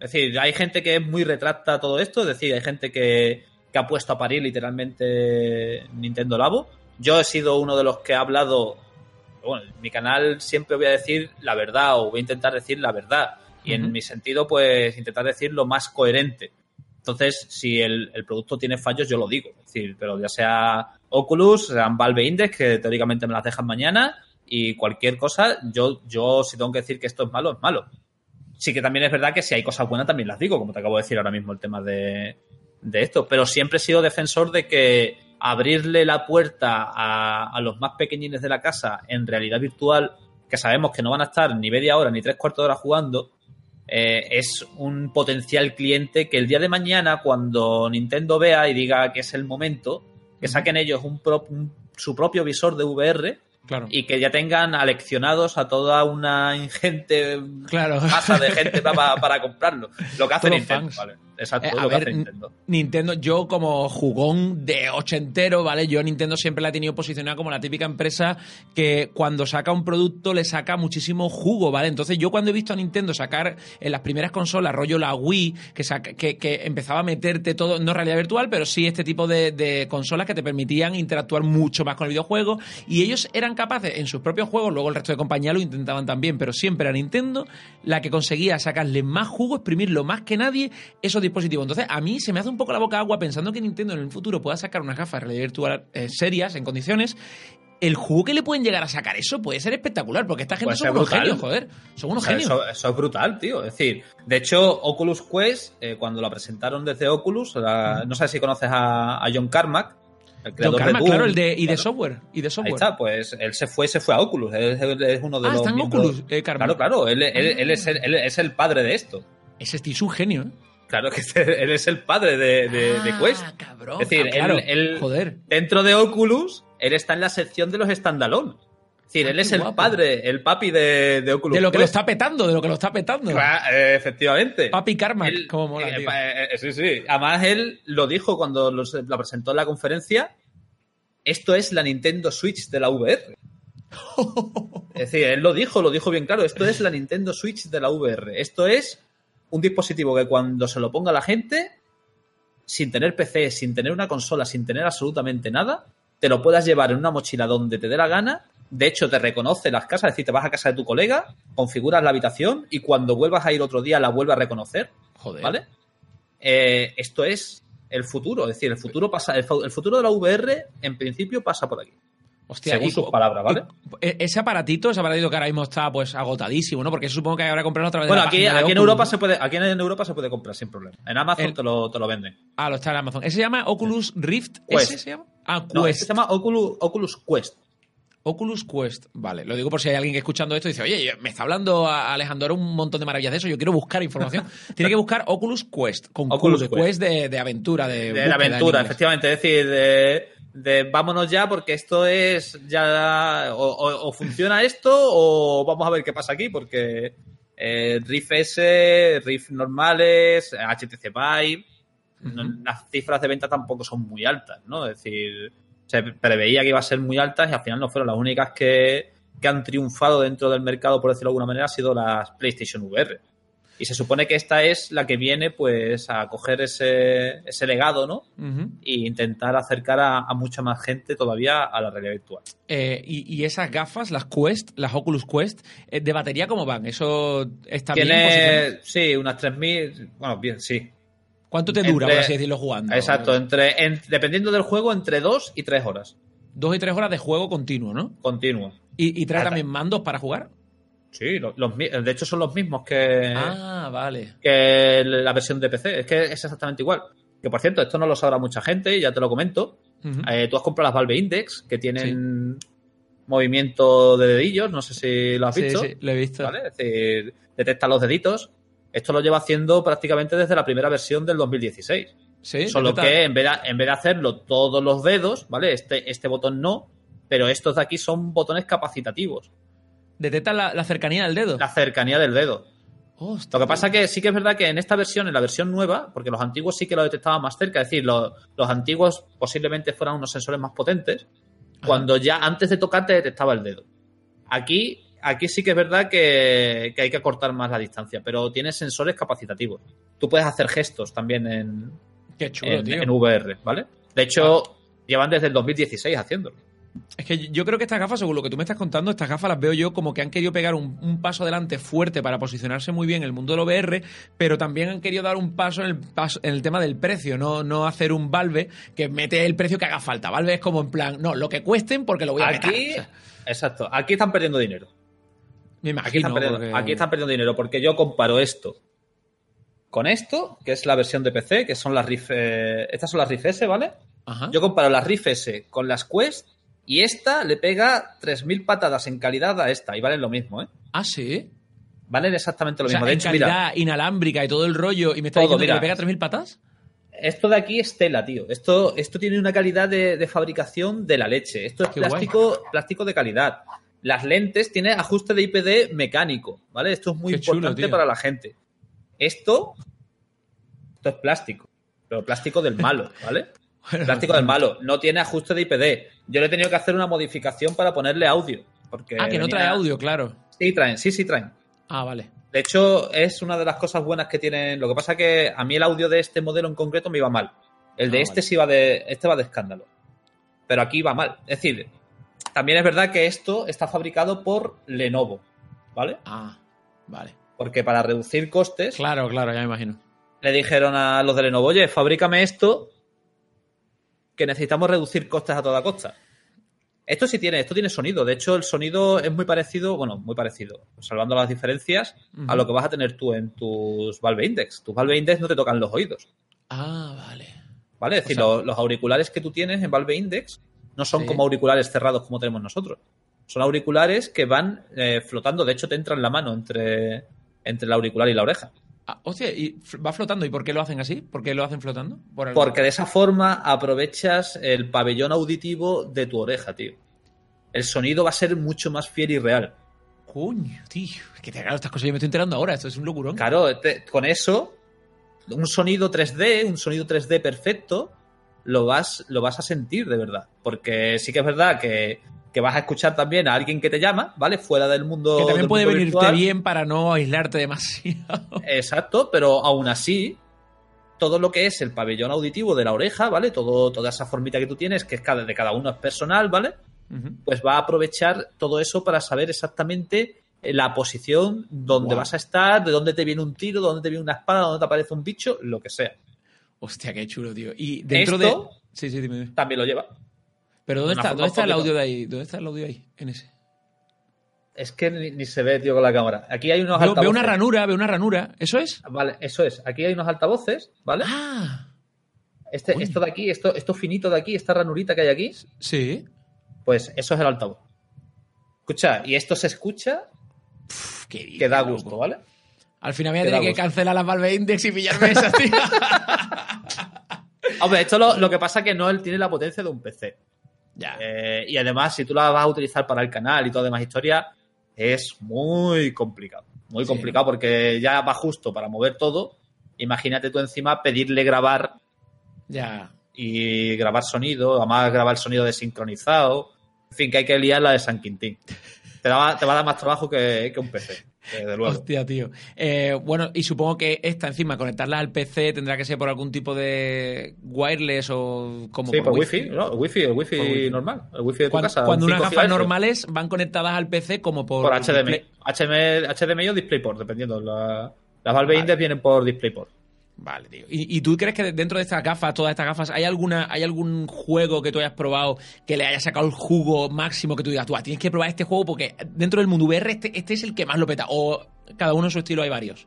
Es decir, hay gente que es muy retracta a todo esto, es decir, hay gente que, que ha puesto a parir literalmente Nintendo Labo. Yo he sido uno de los que ha hablado, bueno, en mi canal siempre voy a decir la verdad o voy a intentar decir la verdad. Y en mi sentido, pues intentar decir lo más coherente. Entonces, si el, el producto tiene fallos, yo lo digo. Es decir, pero ya sea Oculus, sean Valve Index, que teóricamente me las dejan mañana, y cualquier cosa, yo, yo si tengo que decir que esto es malo, es malo. Sí que también es verdad que si hay cosas buenas también las digo, como te acabo de decir ahora mismo el tema de, de esto. Pero siempre he sido defensor de que abrirle la puerta a, a los más pequeñines de la casa en realidad virtual, que sabemos que no van a estar ni media hora ni tres cuartos de hora jugando, eh, es un potencial cliente que el día de mañana, cuando Nintendo vea y diga que es el momento, que saquen ellos un, pro- un- su propio visor de VR Claro. y que ya tengan aleccionados a toda una ingente Claro. masa de gente para, para comprarlo. Lo que hace Nintendo. Exacto, Eh, a lo que ver, hace Nintendo. Nintendo, yo como jugón de ochentero, ¿vale? Yo Nintendo siempre la he tenido posicionada como la típica empresa que cuando saca un producto le saca muchísimo jugo, ¿vale? Entonces yo cuando he visto a Nintendo sacar en las primeras consolas, rollo la Wii, que, saca- que, que empezaba a meterte todo, no realidad virtual, pero sí este tipo de, de consolas que te permitían interactuar mucho más con el videojuego y ellos eran capaces en sus propios juegos, luego el resto de compañías lo intentaban también, pero siempre era Nintendo la que conseguía sacarle más jugo, exprimirlo más que nadie esos dispositivos. Entonces, a mí se me hace un poco la boca agua pensando que Nintendo en el futuro pueda sacar unas gafas de realidad virtual eh, serias, en condiciones. El jugo que le pueden llegar a sacar eso puede ser espectacular, porque esta gente son unos brutal. genios, joder. Son unos O sea, genios. eso, eso es brutal, tío. Es decir, de hecho, Oculus Quest, eh, cuando la presentaron desde Oculus, la- no sé si conoces a, a John Carmack, el John creador Carmack, de Doom. claro, el de, y de Claro. software. Y de Ahí software. está, pues él se fue, se fue a Oculus. Es, es uno de ah, los. está en miembros- Oculus, eh, Carmack. Claro, claro, él, él- él es el, él es el padre de esto. Ese tío es un genio, ¿eh? Claro que él es el padre de, de, de Ah, Quest. cabrón. Es decir, Ah, claro. él, él- Joder. dentro de Oculus, él está en la sección de los standalone. Es decir, Ah, él es el guapo. padre, el papi de, de Oculus De lo que lo Quest. está petando, de lo que lo está petando. Claro, eh, efectivamente. Papi Él- como mola, eh, tío. eh, sí, sí. Además, él lo dijo cuando los- la presentó en la conferencia. Esto es la Nintendo Switch de la VR. es decir, él lo dijo, lo dijo bien claro. Esto es la Nintendo Switch de la VR. Esto es un dispositivo que cuando se lo ponga la gente, sin tener PC, sin tener una consola, sin tener absolutamente nada, te lo puedas llevar en una mochila donde te dé la gana. De hecho, te reconoce las casas, es decir, te vas a casa de tu colega, configuras la habitación y cuando vuelvas a ir otro día la vuelve a reconocer. Joder. ¿Vale? Eh, esto es el futuro, es decir, el futuro pasa, el, fu- el futuro de la VR en principio pasa por aquí. Hostia, según y- sus palabras, ¿vale? y- ese aparatito, ese aparatito que ahora mismo está pues agotadísimo, ¿no? Porque eso supongo que habrá que comprarlo otra vez. Bueno, de la aquí, de aquí en Europa ¿no? se puede, aquí en Europa se puede comprar sin problema. En Amazon El- te, lo, te lo venden. Ah, lo está en Amazon. ¿Ese se llama Oculus Rift? Quest. ¿Ese se llama? Ah, No, Quest. este se llama Oculus, Oculus Quest. Oculus Quest. Vale, lo digo por si hay alguien que escuchando esto y dice, oye, me está hablando a Alejandro un montón de maravillas de eso, yo quiero buscar información. Tiene que buscar Oculus Quest, con Oculus Quest. Quest de, de aventura, de, de aventura, efectivamente. Es decir, de, de vámonos ya porque esto es ya. O, o- o funciona esto o vamos a ver qué pasa aquí porque eh, Riff S, Riff normales, HTC Vive, no- las cifras de venta tampoco son muy altas, ¿no? Es decir, se preveía que iba a ser muy altas y al final no fueron las únicas que, que han triunfado dentro del mercado, por decirlo de alguna manera, han sido las PlayStation VR. Y se supone que esta es la que viene pues a coger ese, ese legado, ¿no? Ujú. E intentar acercar a, a mucha más gente todavía a la realidad virtual. Eh, y, y esas gafas, las Quest, las Oculus Quest, eh, ¿de batería cómo van? ¿Eso está bien? Tiene, sí, unas 3.000, bueno, bien, sí. ¿Cuánto te dura, por así decirlo, jugando? Exacto, entre, en- dependiendo del juego, entre 2 y 3 horas. Dos y tres horas de juego continuo, ¿no? Continuo. ¿Y, y trae también mandos para jugar? Sí, los, de hecho son los mismos que, Ah, vale. que la versión de PC. Es que es exactamente igual. Que por cierto, esto no lo sabrá mucha gente, ya te lo comento. Eh, tú has comprado las Valve Index, que tienen movimiento de dedillos, no sé si lo has Sí, visto. sí, lo he visto. ¿vale? Es decir, detecta los deditos. Esto lo lleva haciendo prácticamente desde la primera versión del 2016. Sí, Solo que en vez, de, en vez de hacerlo todos los dedos, ¿vale? Este, este botón no, pero estos de aquí son botones capacitativos. Detecta la, la cercanía del dedo. La cercanía del dedo. Hostia, Lo que pasa que sí que es verdad que en esta versión, en la versión nueva, porque los antiguos sí que lo detectaban más cerca, es decir, los, los antiguos posiblemente fueran unos sensores más potentes, Ajá. cuando ya antes de tocarte detectaba el dedo. Aquí, aquí sí que es verdad que, que hay que acortar más la distancia, pero tiene sensores capacitativos. Tú puedes hacer gestos también en, Qué chulo, en, tío. En VR, ¿vale? De hecho, llevan desde el 2016 haciéndolo. Es que yo creo que estas gafas, según lo que tú me estás contando, estas gafas las veo yo como que han querido pegar un, un paso adelante fuerte para posicionarse muy bien en el mundo del VR, pero también han querido dar un paso en el, paso, en el tema del precio, no, no hacer un Valve que mete el precio que haga falta. Valve es como en plan, no, lo que cuesten porque lo voy a meter. Aquí, O sea, exacto, aquí están perdiendo dinero. Me Aquí están, perdiendo, porque- aquí están perdiendo dinero porque yo comparo esto con esto, que es la versión de PC, que son las Rift. eh, estas son las Rift S, ¿vale? Ajá. Yo comparo las Rift S con las Quest y esta le pega 3.000 patadas en calidad a esta y valen lo mismo, ¿eh? Ah, sí. Valen exactamente lo O sea, mismo. De en hecho, calidad mira, inalámbrica y todo el rollo, y me está Todo, diciendo que mira. le pega 3.000 patas. esto de aquí es tela, tío. Esto, esto tiene una calidad de, de fabricación de la leche. Esto es Qué guay. plástico, plástico de calidad. Las lentes tienen ajuste de IPD mecánico, ¿vale? Esto es muy Qué importante para la gente. Esto, esto es plástico, pero plástico del malo, ¿vale? Plástico del malo. No tiene ajuste de IPD. Yo le he tenido que hacer una modificación para ponerle audio. Porque Ah, que no venía- trae audio, claro. Sí, traen, sí, sí traen. Ah, vale. De hecho, es una de las cosas buenas que tienen. Lo que pasa que a mí el audio de este modelo en concreto me iba mal. El de Ah, este vale. sí va de. Este va de escándalo. Pero aquí va mal. Es decir, también es verdad que esto está fabricado por Lenovo. ¿Vale? Ah, vale. Porque para reducir costes, Claro, claro, ya me imagino. le dijeron a los de Lenovo, oye, fabrícame esto, que necesitamos reducir costes a toda costa. Esto sí tiene, esto tiene sonido. De hecho, el sonido es muy parecido, bueno, muy parecido, salvando las diferencias, a lo que vas a tener tú en tus Valve Index. Tus Valve Index no te tocan los oídos, Ah, vale. ¿vale? Es decir, sea- los auriculares que tú tienes en Valve Index no son Sí. como auriculares cerrados como tenemos nosotros. Son auriculares que van eh, flotando. De hecho, te entran la mano entre, entre el auricular y la oreja. Ah, hostia, y va flotando. ¿Y por qué lo hacen así? ¿Por qué lo hacen flotando? Por Porque de esa forma aprovechas el pabellón auditivo de tu oreja, tío. El sonido va a ser mucho más fiel y real. Coño, tío. Es que claro, estas cosas yo me estoy enterando ahora. Esto es un locurón. Claro, te- con eso, un sonido 3D, un sonido 3D perfecto, lo vas, lo vas a sentir de verdad. Porque sí que es verdad que, que vas a escuchar también a alguien que te llama, ¿vale? Fuera del mundo. que también puede venirte virtual. bien para no aislarte demasiado. Exacto, pero aún así, todo lo que es el pabellón auditivo de la oreja, ¿vale? Todo, toda esa formita que tú tienes, que es cada, de cada uno es personal, ¿vale? Pues va a aprovechar todo eso para saber exactamente eh, la posición donde Guau. vas a estar, de dónde te viene un tiro, de dónde te viene una espada, dónde te aparece un bicho, lo que sea. Hostia, qué chulo, tío. Y dentro Esto- de. Sí, sí, dime. También lo lleva. Pero ¿dónde está, ¿dónde está el audio de ahí? ¿Dónde está el audio ahí? En ese. Es que ni, ni se ve, tío, con la cámara. Aquí hay unos Veo, altavoces. veo una ranura, veo una ranura. ¿Eso es? Vale, eso es. Aquí hay unos altavoces, ¿vale? Ah, Este, esto de aquí, esto, esto finito de aquí, esta ranurita que hay aquí, sí. pues eso es el altavoz. Escucha, y esto se escucha Pff, qué que da loco. gusto, ¿vale? Al final voy a tener que cancelar las Valve Index y pillarme esas, tío. Hombre, esto lo, lo que pasa es que no él tiene la potencia de un PC. Ya. Eh, y además, si tú la vas a utilizar para el canal y toda demás historia, es muy complicado. Muy Sí. complicado porque ya va justo para mover todo. Imagínate tú encima pedirle grabar Ya. y grabar sonido, además grabar sonido desincronizado. En fin, que hay que liar la de San Quintín. Te, va, te va a dar más trabajo que, que un PC, desde luego. Hostia, tío. Eh, bueno, y supongo que esta encima, conectarla al PC tendrá que ser por algún tipo de wireless o como Sí, por wifi, ¿no? El wifi, el wifi, wifi. normal. El wifi de tu Cuando, casa. cuando un unas 5 gafas normales van conectadas al PC como por, Por HDMI. HDMI, HDMI o DisplayPort, dependiendo. La- las Valve Vale. Index vienen por DisplayPort. Vale, tío. ¿Y, y tú crees que dentro de estas gafas, todas estas gafas, hay alguna, hay algún juego que tú hayas probado que le haya sacado el jugo máximo que tú digas, tú ah, tienes que probar este juego porque dentro del mundo VR este, este es el que más lo peta? O cada uno en su estilo hay varios.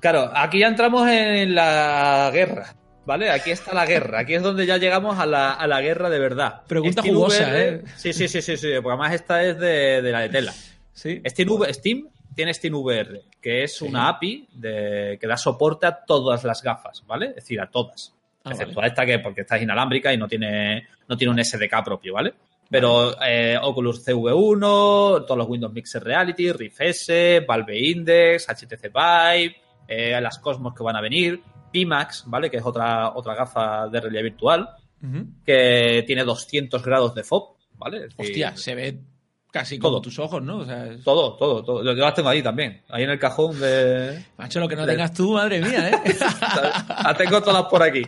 Claro, aquí ya entramos en la guerra. ¿Vale? Aquí está la guerra. Aquí es donde ya llegamos a la, a la guerra de verdad. Pregunta jugosa, ¿eh? Sí, sí, sí, sí, sí. Porque además esta es de, de la de tela. Sí. Steam, Steam tiene Steam VR, que es una API de, que da soporte a todas las gafas, ¿vale? Es decir, a todas. Ah, excepto vale. a esta que porque esta es inalámbrica y no tiene, no tiene un SDK propio, ¿vale? Pero eh, Oculus CV1, todos los Windows Mixed Reality, Rift S, Valve Index, HTC Vive, eh, las Cosmos que van a venir, Pimax, ¿vale? Que es otra, otra gafa de realidad virtual, que tiene 200 grados de FOB, ¿vale? Decir, Hostia, se ve casi como Todo. tus ojos, ¿no? O sea, es- Todo, todo, todo. Yo las tengo ahí también, ahí en el cajón de... macho, lo que no tengas tú, madre mía, ¿eh? Las tengo todas por aquí.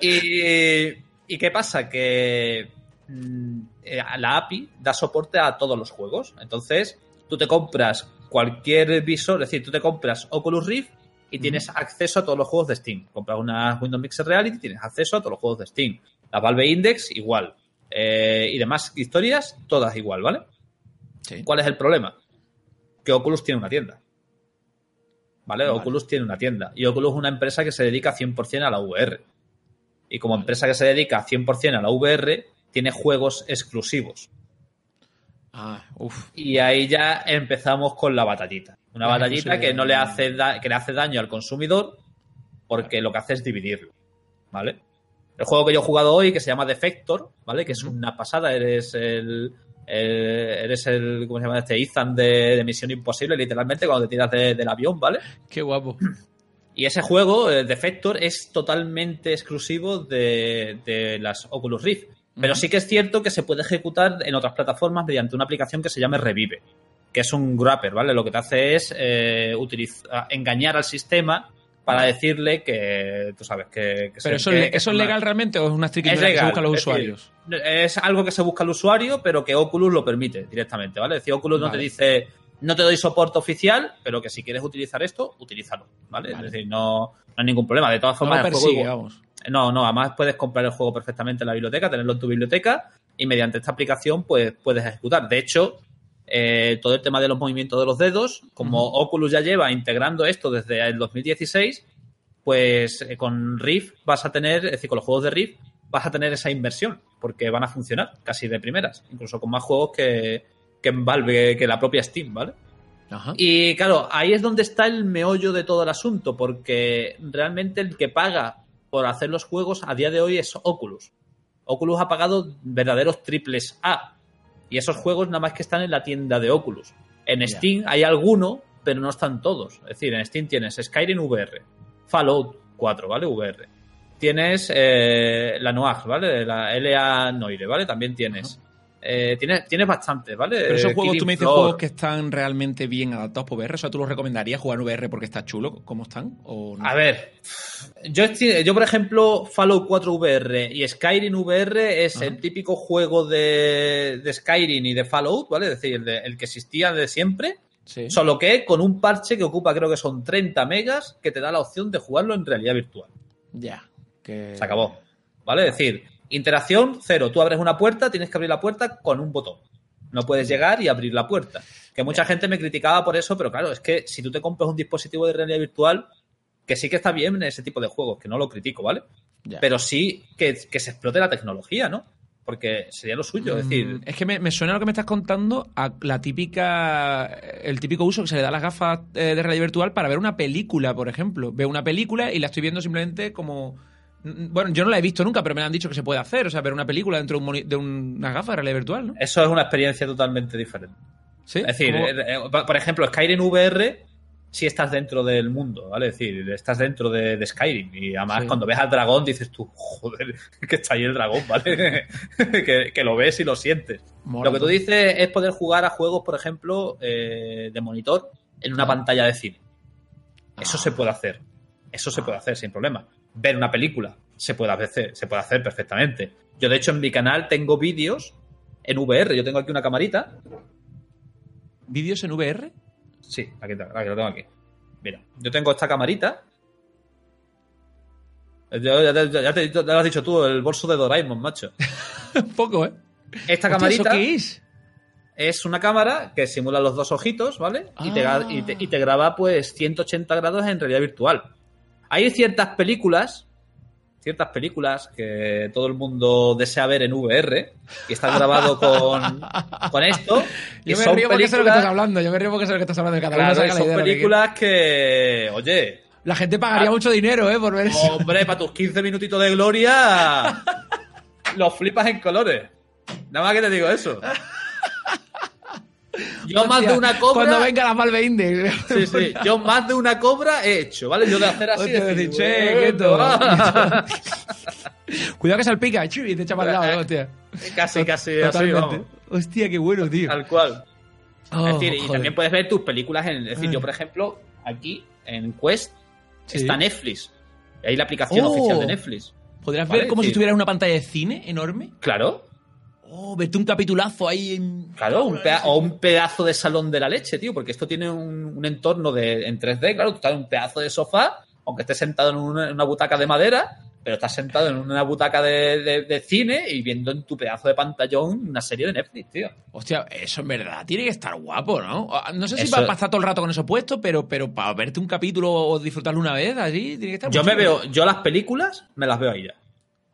Y, ¿y qué pasa? Que mm, eh, la API da soporte a todos los juegos. Entonces, tú te compras cualquier visor, es decir, tú te compras Oculus Rift y tienes acceso a todos los juegos de Steam. Compras una Windows Mixed Reality y tienes acceso a todos los juegos de Steam. La Valve Index, igual. Eh, y demás historias, todas igual, ¿vale? Sí. ¿Cuál es el problema? que Oculus tiene una tienda. ¿Vale? Vale. Oculus tiene una tienda. Y Oculus es una empresa que se dedica 100% a la VR. Y como empresa que se dedica 100% a la VR, tiene juegos exclusivos. Ah, uff. Y ahí ya empezamos con la batallita. Una La batallita que no le hace, da- que le hace daño al consumidor porque lo que hace es dividirlo. ¿Vale? El juego que yo he jugado hoy, que se llama Defector, ¿vale? Que es una pasada, eres el. El- eres el. ¿Cómo se llama este? Ethan de, de Misión Imposible, literalmente, cuando te tiras de- del avión, ¿vale? Qué guapo. Y ese juego, eh, Defector, es totalmente exclusivo de, de las Oculus Rift. Pero sí que es cierto que se puede ejecutar en otras plataformas mediante una aplicación que se llama Revive, que es un grapper, ¿vale? Lo que te hace es eh, engañar al sistema para decirle que, tú sabes, que... que se- ¿Pero eso, que- ¿eso es una- legal realmente o es una Es triquiñuela que se legal, buscan los es decir, usuarios? Es algo que se busca el usuario, pero que Oculus lo permite directamente, ¿vale? Es decir, Oculus no te dice, no te doy soporte oficial, pero que si quieres utilizar esto, utilízalo, ¿vale? Vale. Es decir, no, no hay ningún problema. De todas No formas, el juego igual- vamos. no, no, además puedes comprar el juego perfectamente en la biblioteca, tenerlo en tu biblioteca y mediante esta aplicación pues puedes ejecutar. De hecho, eh, todo el tema de los movimientos de los dedos, como. Oculus ya lleva integrando esto desde el 2016, pues eh, con Rift vas a tener, es decir, con los juegos de Rift vas a tener esa inversión, porque van a funcionar casi de primeras, incluso con más juegos que, que en Valve, que la propia Steam, ¿vale? Ajá. Y claro, ahí es donde está el meollo de todo el asunto, porque realmente el que paga por hacer los juegos a día de hoy es Oculus. Oculus ha pagado verdaderos triples A. Y esos juegos nada más que están en la tienda de Oculus. En. Steam hay alguno, pero no están todos. Es decir, en Steam tienes Skyrim VR, Fallout 4, ¿vale? VR. Tienes eh, la Noir, ¿vale? La LA Noire, ¿vale? También tienes. Eh, tienes, tienes bastantes, ¿vale? Pero esos Eh, juegos, Killing tú me dices Floor. juegos que están realmente bien adaptados por VR. O sea, ¿tú los recomendarías jugar en VR porque está chulo? ¿Cómo están? ¿O no? A ver, yo, estoy- yo por ejemplo, Fallout 4 VR y Skyrim VR es Ajá. el típico juego de, de Skyrim y de Fallout, ¿vale? Es decir, el, de- el que existía de siempre, Sí. solo que con un parche que ocupa creo que son 30 megas que te da la opción de jugarlo en realidad virtual. Ya. Que... Se acabó, ¿vale? Es decir, interacción cero. Tú abres una puerta, tienes que abrir la puerta con un botón. No puedes llegar y abrir la puerta. Que mucha gente me criticaba por eso, pero claro, es que si tú te compras un dispositivo de realidad virtual, que sí que está bien en ese tipo de juegos, que no lo critico, ¿vale? Ya. Pero sí que, que se explote la tecnología, ¿no? Porque sería lo suyo, es decir, Mm, Es que me, me suena lo que me estás contando a la típica. El típico uso que se le da a las gafas eh, de realidad virtual para ver una película, por ejemplo. Veo una película y la estoy viendo simplemente como. Mm, Bueno, yo no la he visto nunca, pero me han dicho que se puede hacer. O sea, ver una película dentro de, un de unas gafas de realidad virtual, ¿no? eso es una experiencia totalmente diferente. Sí. Es decir, ¿Cómo? eh, eh, por ejemplo, Skyrim VR si estás dentro del mundo, ¿vale? Es decir, estás dentro de, de Skyrim y además Sí. cuando ves al dragón dices tú, joder, que está ahí el dragón, ¿vale? que, que lo ves y lo sientes. Lo que tú dices es poder jugar a juegos, por ejemplo, eh, de monitor en una Ah. pantalla de cine. Eso Ah. se puede hacer. Eso se Ah. puede hacer sin problema. Ver una película se puede hacer, se puede hacer perfectamente. Yo, de hecho, en mi canal tengo vídeos en VR. Yo tengo aquí una camarita ¿Vídeos en VR? Sí, aquí, lo tengo aquí. Mira, yo tengo esta camarita. Ya, te, ya te- ya lo has dicho tú, el bolso de Doraemon, macho. Un poco, ¿eh? Esta Hostia, camarita ¿Eso qué es? es una cámara que simula los dos ojitos, ¿vale? Y, te, Ah. gra- y, te, y te graba pues 180 grados en realidad virtual. Hay ciertas películas, ciertas películas que todo el mundo desea ver en VR, y está grabado con, con esto. y Yo me son río porque sé lo que estás hablando. Yo me río porque sé lo que estás hablando. Cada Claro, saca y la son idea que películas que, oye. La gente pagaría Ah. mucho dinero, ¿eh? Por ver eso. Hombre, para tus 15 minutitos de gloria, los flipas en colores. Nada más que te digo eso. Yo más de una cobra. Cuando venga la Valve Index. Sí, sí. Yo más de una cobra he hecho, ¿vale? Yo de hacer así. Hostia, decir, che, "Bueno, quieto". ah". Cuidado que salpica, chu, y te echa para el lado, hostia. casi, casi así, Totalmente. vamos. Hostia, qué bueno, tío. Tal cual. Oh, es decir, y también puedes ver tus películas en. Es decir, yo, por ejemplo, aquí en Quest Sí. está Netflix. Y ahí la aplicación Oh. oficial de Netflix. ¿Podrías Vale, ver como sí. si tuvieras una pantalla de cine enorme? Claro, Oh, verte un capitulazo ahí en... Claro, un o un pedazo de salón de la leche, tío, porque esto tiene un, un entorno de, en 3D, claro, tú estás en un pedazo de sofá, aunque estés sentado en una, en una butaca de madera, pero estás sentado en una butaca de, de- de cine y viendo en tu pedazo de pantallón una serie de Netflix, tío. Hostia, eso en verdad tiene que estar guapo, ¿no? Ah, No sé si Eso- va a pasar todo el rato con eso puesto, pero, pero para verte un capítulo o disfrutarlo una vez, allí tiene que estar Yo me chulo. veo, yo las películas me las veo ahí ya.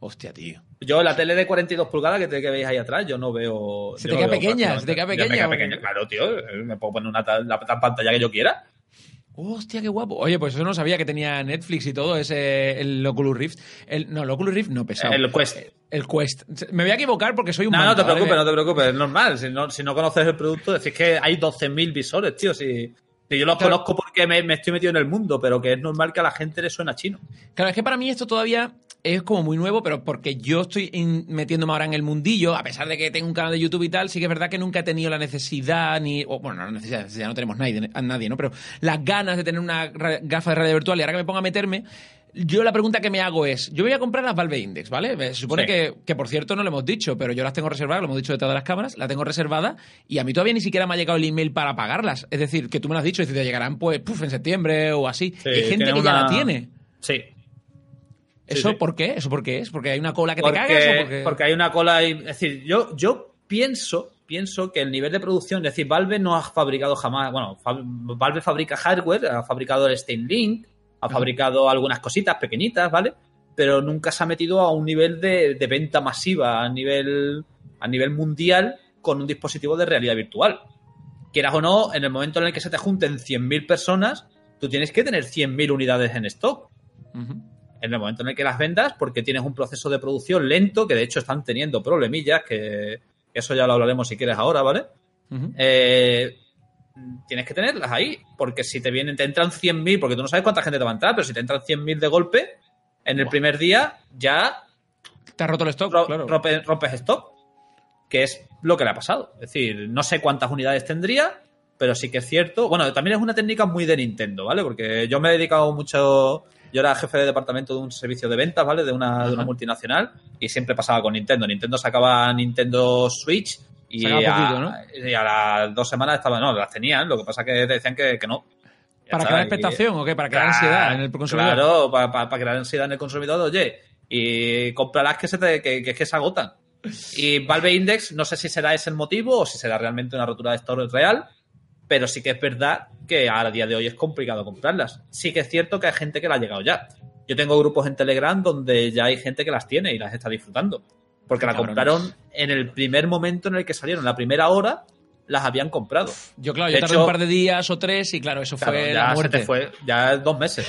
Hostia, tío. Yo la tele de 42 pulgadas que, te, que veis ahí atrás, yo no veo. Se te queda pequeña, se te queda me pequeña, queda porque- pequeña, claro, tío. Me puedo poner una tal- la, la pantalla que yo quiera. Hostia, qué guapo. Oye, pues eso no sabía que tenía Netflix y todo, ese el Oculus Rift. El, no, el Oculus Rift no, pesado. El Quest. El Quest. Me voy a equivocar porque soy un No, no te preocupes, ¿vale? no te preocupes, es normal. Si no, si no conoces el producto, decís que hay 12.000 visores, tío. Si, yo los Claro. conozco porque me, me estoy metido en el mundo, pero que es normal que a la gente le suena chino. Claro, es que para mí esto todavía es como muy nuevo, pero porque yo estoy metiéndome ahora en el mundillo, a pesar de que tengo un canal de YouTube y tal, sí que es verdad que nunca he tenido la necesidad, ni. o, bueno, no la necesidad, necesidad no tenemos nadie, a nadie, ¿no? Pero las ganas de tener una gafa de realidad virtual y ahora que me ponga a meterme. Yo la pregunta que me hago es, yo voy a comprar las Valve Index, ¿vale? Se supone Sí. que, que, por cierto, no lo hemos dicho, pero yo las tengo reservadas, lo hemos dicho detrás de las cámaras, la tengo reservada y a mí todavía ni siquiera me ha llegado el email para pagarlas. Es decir, que tú me lo has dicho, es decir, te llegarán pues puf, en septiembre o así. Sí, Y hay gente que ya la tiene. Sí. ¿Eso sí. por qué? ¿Eso por qué es? ¿Porque hay una cola que Porque, te cagas o porque...? porque hay una cola ahí. Es decir, yo, yo pienso, pienso que el nivel de producción, es decir, Valve no ha fabricado jamás. Bueno, Valve fabrica hardware, ha fabricado el Steam Link, ha fabricado algunas cositas pequeñitas, ¿vale? Pero nunca se ha metido a un nivel de, de venta masiva, a nivel, a nivel mundial, con un dispositivo de realidad virtual. Quieras o no, en el momento en el que se te junten 100.000 personas, tú tienes que tener 100.000 unidades en stock en el momento en el que las vendas, porque tienes un proceso de producción lento, que de hecho están teniendo problemillas, que eso ya lo hablaremos si quieres ahora, ¿vale? Eh, tienes que tenerlas ahí, porque si te vienen, te entran 100.000, porque tú no sabes cuánta gente te va a entrar, pero si te entran 100.000 de golpe, en el primer día ya Te has roto el stock, ro- claro. rompe- rompes stock, que es lo que le ha pasado. Es decir, no sé cuántas unidades tendría, pero sí que es cierto. Bueno, también es una técnica muy de Nintendo, ¿vale? Porque yo me he dedicado mucho. Yo era jefe de departamento de un servicio de ventas, ¿vale? De una, de una multinacional y siempre pasaba con Nintendo. Nintendo sacaba Nintendo Switch y, a, poquito, ¿no? y a las dos semanas estaban, no, las tenían, lo que pasa que decían que, que no. Ya ¿Para crear y- expectación o qué? ¿Para crear Claro, ansiedad en el consumidor? Claro, para, crear ansiedad en el consumidor, oye, y cómpralas que, se te, que, que, que se agotan. Y Valve Index, no sé si será ese el motivo o si será realmente una rotura de store real, pero sí que es verdad que a día de hoy es complicado comprarlas. Sí que es cierto que hay gente que la ha llegado ya. Yo tengo grupos en Telegram donde ya hay gente que las tiene y las está disfrutando. Porque la Cabrones. compraron en el primer momento en el que salieron, la primera hora, las habían comprado. Yo, claro, yo De tardé hecho- un par de días o tres y, claro, eso Claro, fue ya la se muerte. te fue, ya dos meses.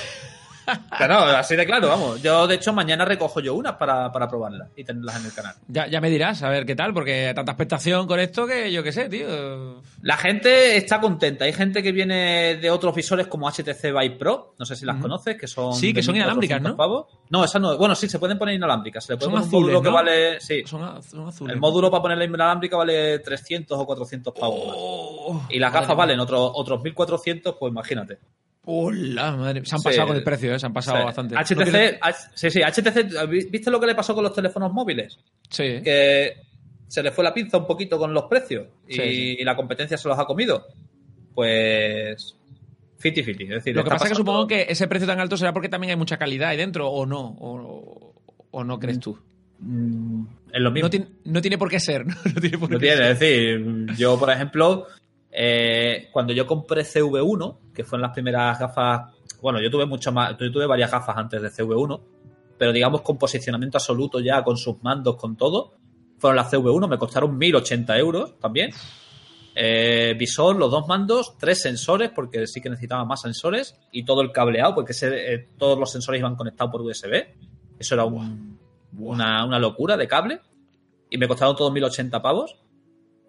Claro, así de claro, vamos. Yo, de hecho, mañana recojo yo unas para, para probarlas y tenerlas en el canal. Ya, ya me dirás, a ver qué tal, porque tanta expectación con esto que yo qué sé, tío. La gente está contenta. Hay gente que viene de otros visores como HTC Vive Pro. No sé si las conoces, que son. Sí, que son 1.400 inalámbricas, ¿no? pavos. No, esas no. Bueno, sí, se pueden poner inalámbricas. Se le puede Son poner un módulo que vale. Sí. Son, az- son azules. El módulo para poner la inalámbrica vale 300 o 400 pavos más. Oh, Y las gafas valen otros otros 1400, pues imagínate. Hola, madre. Se han Sí. pasado con el precio, ¿eh? Se han pasado sea, bastante. HTC, sí, sí, HTC, ¿viste lo que le pasó con los teléfonos móviles? Sí. que se le fue la pinza un poquito con los precios y, Sí, sí. y la competencia se los ha comido. Pues. Fiti fiti. Es decir, Lo que pasa es que supongo que ese precio tan alto será porque también hay mucha calidad ahí dentro, o no, o, o no crees tú. Mm, es lo mismo. No tiene, no tiene por qué ser, ¿no? No tiene por No qué tiene, ser. es decir, yo, por ejemplo, eh, cuando yo compré CV1, que fueron las primeras gafas. Bueno, yo tuve mucho más. Yo tuve varias gafas antes de CV1, pero digamos con posicionamiento absoluto ya, con sus mandos, con todo. Fueron las CV1, me costaron 1080 euros también. Eh, visor, los dos mandos, tres sensores, porque sí que necesitaba más sensores, y todo el cableado, porque eh, todos los sensores iban conectados por USB. Eso era un- una, una locura de cable. Y me costaron todos 1080 pavos.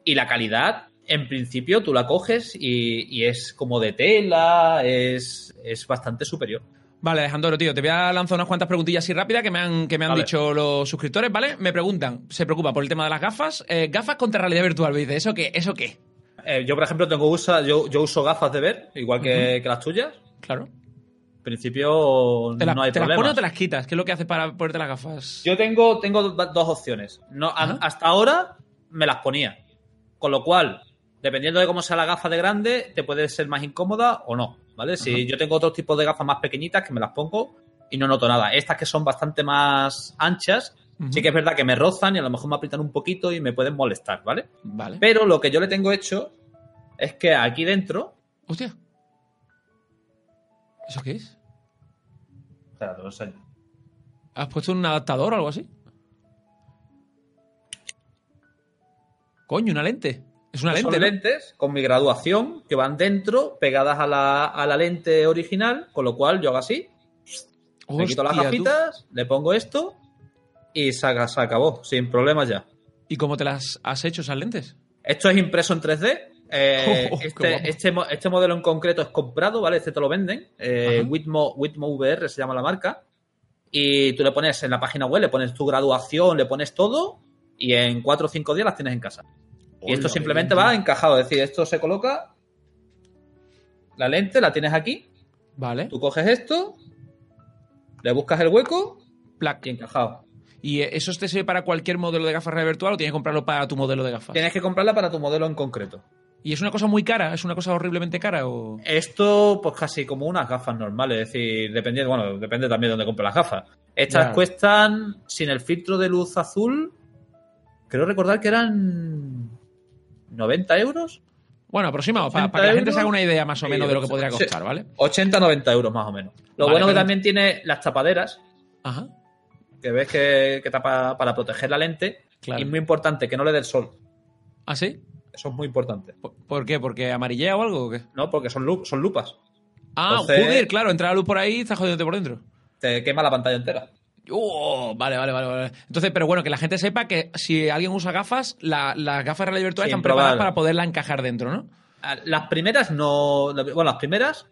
Y la calidad, en principio, tú la coges y, y es como de tela, es, es bastante superior. Vale, Alejandro, tío, te voy a lanzar unas cuantas preguntillas así rápidas que me han, que me han Vale. dicho los suscriptores, ¿vale? Me preguntan, se preocupa por el tema de las gafas. Eh, gafas contra realidad virtual, me dice, ¿eso qué? ¿Eso qué? Eh, yo, por ejemplo, tengo usa, yo, yo uso gafas de ver, igual que, que las tuyas. Claro. En principio, ¿Te, la- no hay te las problema. pones o te las quitas? ¿Qué es lo que haces para ponerte las gafas? Yo tengo, tengo do- dos opciones. No, a- hasta ahora me las ponía. Con lo cual, dependiendo de cómo sea la gafa de grande, te puede ser más incómoda o no. ¿Vale? Si Ajá. yo tengo otros tipos de gafas más pequeñitas que me las pongo y no noto nada. Estas que son bastante más anchas, sí que es verdad que me rozan y a lo mejor me aprietan un poquito y me pueden molestar, ¿vale? Vale. Pero lo que yo le tengo hecho es que aquí dentro. Hostia. ¿Eso qué es? Espera, te lo enseño. ¿Has puesto un adaptador o algo así? Coño, una lente. Es una lente. Son lentes con mi graduación que van dentro, pegadas a la, a la lente original, con lo cual yo hago así, me quito las Hostia, gafitas, le pongo esto y se, ac- se acabó, sin problemas ya. ¿Y cómo te las has hecho esas lentes? Esto es impreso en 3D. eh, Oh, este, este, este modelo en concreto es comprado, ¿vale? Este te lo venden. Eh, Ajá. Witmo, Witmo VR se llama la marca. Y tú le pones en la página web, le pones tu graduación, le pones todo y en 4 o 5 días las tienes en casa. Y esto simplemente va encajado, es decir, esto se coloca, la lente la tienes aquí, Vale. tú coges esto, le buscas el hueco Plac. y encajado. ¿Y eso te sirve para cualquier modelo de gafas realidad virtual o tienes que comprarlo para tu modelo de gafas? Tienes que comprarla para tu modelo en concreto. ¿Y es una cosa muy cara? ¿Es una cosa horriblemente cara? O... Esto, pues casi como unas gafas normales, es decir, dependiendo, bueno, depende también de dónde compres las gafas. Estas cuestan, sin el filtro de luz azul, creo recordar que eran 90 euros. Bueno, aproximado, para, 80 para que la gente se haga una idea más o menos de lo que podría costar, ¿vale? 80-90 euros más o menos. Lo Vale, bueno que también tiene las tapaderas, Ajá. que ves que, que tapa para proteger la lente. Claro. Y es muy importante que no le dé el sol. ¿Ah, sí? Eso es muy importante. ¿Por, por qué? ¿Porque amarillea o algo o qué? ¿No? Porque son, lu- son lupas. Ah, Entonces- joder, claro, entra la luz por ahí y está jodiéndote por dentro. Te quema la pantalla entera. Oh, vale, vale, vale, vale. Entonces, pero bueno, que la gente sepa que si alguien usa gafas, la- las gafas de realidad virtual Sin están preparadas para poderla encajar dentro, ¿no? Ah, Las primeras no. Bueno, las primeras.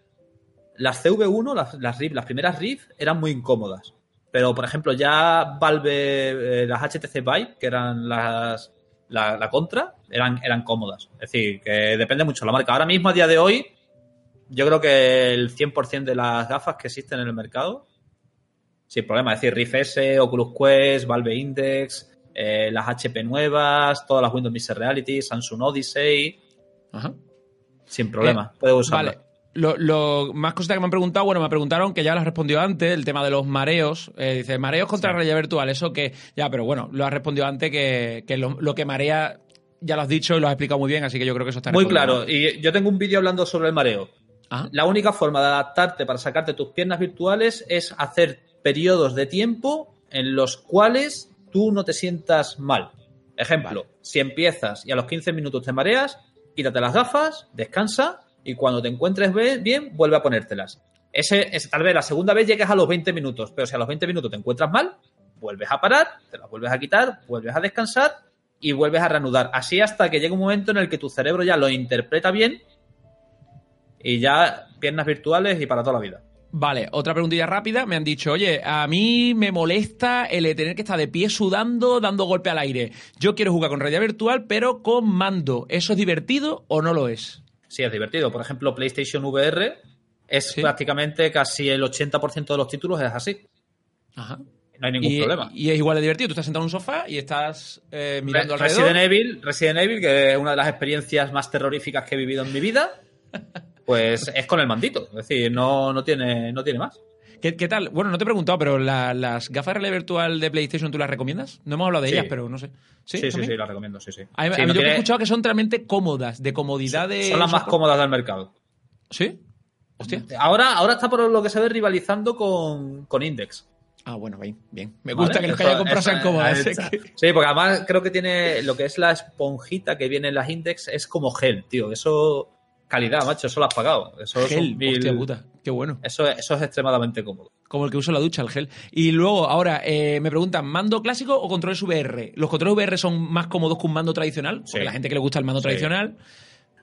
Las CV1, las, las RIF, las primeras RIF eran muy incómodas. Pero, por ejemplo, ya Valve, eh, las HTC Vive, que eran las. La, la contra, eran, eran cómodas. Es decir, que depende mucho de la marca. Ahora mismo, a día de hoy, yo creo que el 100% de las gafas que existen en el mercado, sin problema. Es decir, Rift S, Oculus Quest, Valve Index, eh, las HP nuevas, todas las Windows Mixed Reality, Samsung Odyssey, Ajá. sin problema. Puedes usarla. Vale. Lo, lo- más cositas que me han preguntado, bueno, me preguntaron que ya lo has respondido antes, el tema de los mareos. Eh, dice, mareos contra Sí. realidad virtual, eso que. Ya, pero bueno, lo has respondido antes que, que lo, lo que marea ya lo has dicho y lo has explicado muy bien, así que yo creo que eso está Muy claro. Y yo tengo un vídeo hablando sobre el mareo. Ajá. La única forma de adaptarte para sacarte tus piernas virtuales es hacer periodos de tiempo en los cuales tú no te sientas mal. Ejemplo, Vale. si empiezas y a los 15 minutos te mareas, quítate las gafas, descansa y cuando te encuentres bien, vuelve a ponértelas. Ese, es, tal vez la segunda vez llegues a los 20 minutos, pero si a los 20 minutos te encuentras mal, vuelves a parar, te las vuelves a quitar, vuelves a descansar y vuelves a reanudar. Así hasta que llega un momento en el que tu cerebro ya lo interpreta bien y ya piernas virtuales y para toda la vida. Vale, otra preguntilla rápida. Me han dicho, oye, a mí me molesta el tener que estar de pie sudando, dando golpe al aire. Yo quiero jugar con realidad virtual, pero con mando. ¿Eso es divertido o no lo es? Sí, es divertido. Por ejemplo, PlayStation VR es Sí. prácticamente casi el 80% de los títulos es así. Ajá. No hay ningún y, problema. y es igual de divertido. Tú estás sentado en un sofá y estás eh, mirando Re- alrededor. Resident Evil, Resident Evil, que es una de las experiencias más terroríficas que he vivido en mi vida, pues es con el mandito. Es decir, no, no, tiene, no tiene más. ¿Qué, qué tal? Bueno, no te he preguntado, pero la- las gafas de realidad virtual de PlayStation, ¿tú las recomiendas? No hemos hablado de Sí. ellas, pero no sé. Sí, Sí, sí, sí, ¿También? la recomiendo, sí, sí. A mí, Sí, a mí no yo he escuchado que son realmente cómodas, de comodidad de. son las más cómodas del mercado. ¿Sí? Hostia. Ahora, ahora está por lo que se ve rivalizando con, con Index. Ah, bueno, bien, bien. Me ¿Vale? gusta que los que haya comprado sean cómodas. que- Sí, porque además creo que tiene lo que es la esponjita que viene en las Index, es como gel, tío. Eso, calidad, macho, eso lo has pagado. Eso, Gel, mil- hostia puta, qué bueno. eso, eso es extremadamente cómodo. Como el que uso en la ducha, el gel. Y luego, ahora, eh, me preguntan, ¿mando clásico o controles VR? ¿Los controles VR son más cómodos que un mando tradicional? Porque Sí. la gente que le gusta el mando Sí. tradicional.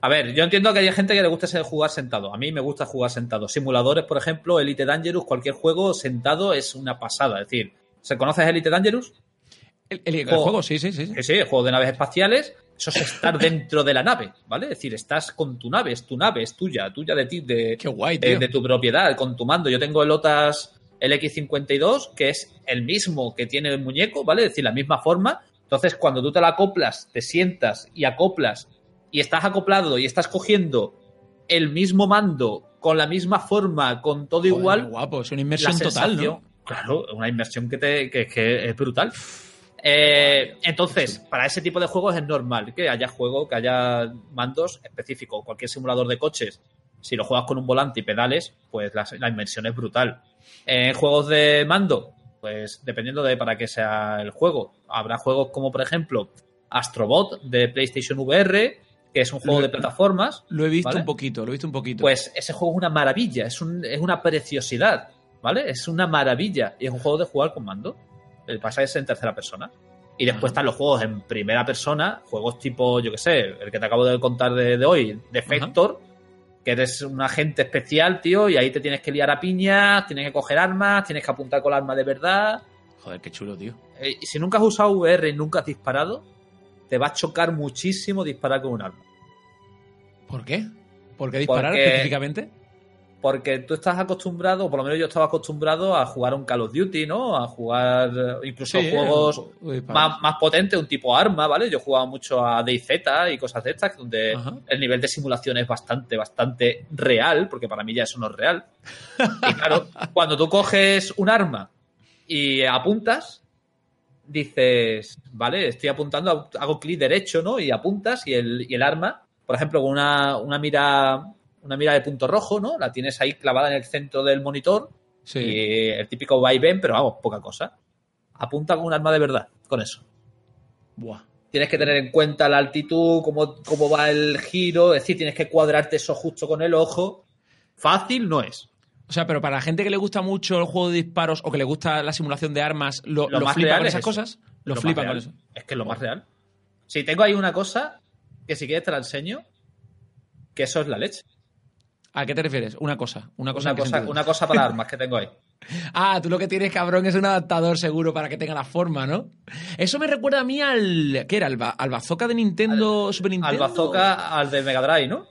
A ver, yo entiendo que hay gente que le gusta jugar sentado. A mí me gusta jugar sentado. Simuladores, por ejemplo, Elite Dangerous, cualquier juego sentado es una pasada. Es decir, ¿se conoces Elite Dangerous? El, el- juego, sí, sí, sí. Sí, sí, el juego de naves espaciales. Eso es estar dentro de la nave, ¿vale? Es decir, estás con tu nave, es tu nave, es tuya, tuya de ti, de, Qué guay, de, tío. de tu propiedad, con tu mando. Yo tengo el OTAS LX52, que es el mismo que tiene el muñeco, ¿vale? Es decir, la misma forma. Entonces, cuando tú te la acoplas, te sientas y acoplas y estás acoplado y estás cogiendo el mismo mando con la misma forma, con todo Joder, igual, guapo, es una inmersión total, ¿no? Claro, una inversión que, te, que, que es brutal. Eh, entonces, para ese tipo de juegos es normal que haya juego, que haya mandos específicos. Cualquier simulador de coches, si lo juegas con un volante y pedales, pues la, la inversión es brutal. En juegos de mando, pues dependiendo de para qué sea el juego. Habrá juegos como, por ejemplo, Astrobot de PlayStation VR, que es un juego Lo- de plataformas. Lo he visto ¿vale? un poquito, lo he visto un poquito. Pues ese juego es una maravilla, es, un- es una preciosidad, ¿vale? Es una maravilla y es un juego de jugar con mando. El que pasa es en tercera persona. Y después están los juegos en primera persona, juegos tipo, yo que sé, el que te acabo de contar de, de hoy, Defector, que eres un agente especial, tío, y ahí te tienes que liar a piñas, tienes que coger armas, tienes que apuntar con el arma de verdad. Joder, qué chulo, tío. Eh, y si nunca has usado VR y nunca has disparado, te va a chocar muchísimo disparar con un arma. ¿Por qué? ¿Por qué disparar Porque- específicamente? Porque tú estás acostumbrado, o por lo menos yo estaba acostumbrado a jugar un Call of Duty, ¿no? A jugar eh, incluso Sí, juegos eh, más, más potentes, un tipo arma, ¿vale? Yo jugaba mucho a DayZ y cosas de estas, donde Ajá. el nivel de simulación es bastante, bastante real, porque para mí ya eso no es real. Y claro, cuando tú coges un arma y apuntas, dices, vale, estoy apuntando, hago clic derecho, ¿no? Y apuntas y el, y el arma, por ejemplo, con una, una mira una mira de punto rojo, ¿no? La tienes ahí clavada en el centro del monitor Sí. y el típico va y ven, pero vamos, poca cosa. Apunta con un arma de verdad, con eso. Buah. Tienes que tener en cuenta la altitud, cómo, cómo va el giro, es decir, tienes que cuadrarte eso justo con el ojo. Fácil no es. O sea, pero para la gente que le gusta mucho el juego de disparos o que le gusta la simulación de armas, lo, Lo lo más flipa real con es esas cosas. Lo, flipan real. con eso. Es que es lo más real. Si tengo ahí una cosa, que si quieres te la enseño, que eso es la leche. ¿A qué te refieres? Una cosa. Una cosa. Una ¿en qué cosa, sentido? una cosa para armas que tengo ahí. Ah, tú lo que tienes, cabrón, es un adaptador seguro para que tenga la forma, ¿no? Eso me recuerda a mí al. ¿Qué era? ¿Al, ba- al bazooka de Nintendo, Super Nintendo? Al bazooka, al de Mega Drive, ¿no?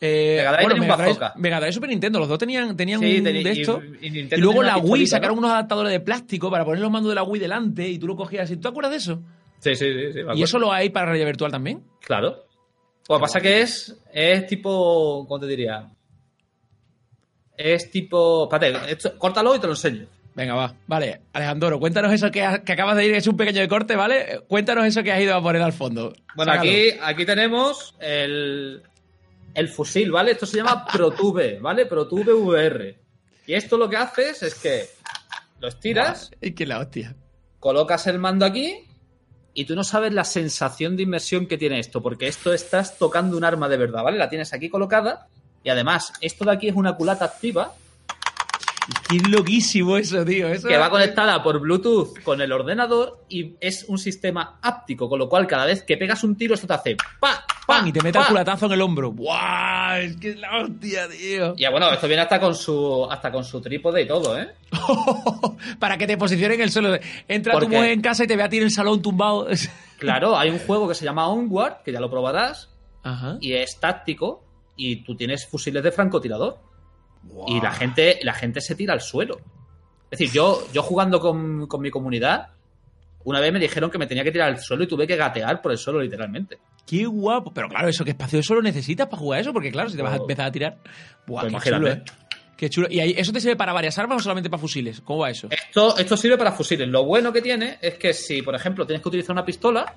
Eh, Mega Drive bueno, Mega Drive. Mega Drive y Super Nintendo, los dos tenían, tenían Sí, un de esto. y luego la Wii sacaron ¿no? unos adaptadores de plástico para poner los mandos de la Wii delante y tú lo cogías así. ¿Tú te acuerdas de eso? Sí, sí, sí. sí, ¿Y eso lo hay para realidad virtual también? Claro. Lo que pasa que es, es tipo, ¿cómo te diría? Es tipo, espérate, esto- córtalo y te lo enseño. Venga, va. Vale, Alejandro, cuéntanos eso que, ha- que acabas de ir, es un pequeño de corte, ¿vale? Cuéntanos eso que has ido a poner al fondo. Bueno, Sácalo. aquí, aquí tenemos el, el fusil, ¿vale? Esto se llama ProTube, ¿vale? ProTube VR. Y esto lo que haces es que lo estiras, Es que la hostia. colocas el mando aquí y tú no sabes la sensación de inmersión que tiene esto, porque esto estás tocando un arma de verdad, ¿vale? La tienes aquí colocada y además esto de aquí es una culata activa Qué loquísimo eso, tío. Eso que va conectada por Bluetooth con el ordenador y es un sistema áptico, con lo cual cada vez que pegas un tiro esto te hace pa, pa, ¡Pam! Y te mete el culatazo en el hombro. ¡Buah! Es que es la hostia, tío. Y bueno, esto viene hasta con su hasta con su trípode y todo, ¿eh? Para que te posicionen en el suelo. Entra tu Porque- mujer en casa y te ve a ti en el salón tumbado. Claro, hay un juego que se llama Onward, que ya lo probarás, Ajá. y es táctico, y tú tienes fusiles de francotirador. Y la gente, la gente se tira al suelo. Es decir, yo, yo jugando con, con mi comunidad, una vez me dijeron que me tenía que tirar al suelo y tuve que gatear por el suelo, literalmente. Qué guapo. Pero claro, eso, ¿qué espacio de suelo necesitas para jugar eso? Porque claro, si te vas a empezar a tirar. Buah, pues qué imagínate. chulo, ¿eh? Qué chulo. ¿Y ahí, eso te sirve para varias armas o solamente para fusiles? ¿Cómo va eso? Esto, esto sirve para fusiles. Lo bueno que tiene es que si, por ejemplo, tienes que utilizar una pistola,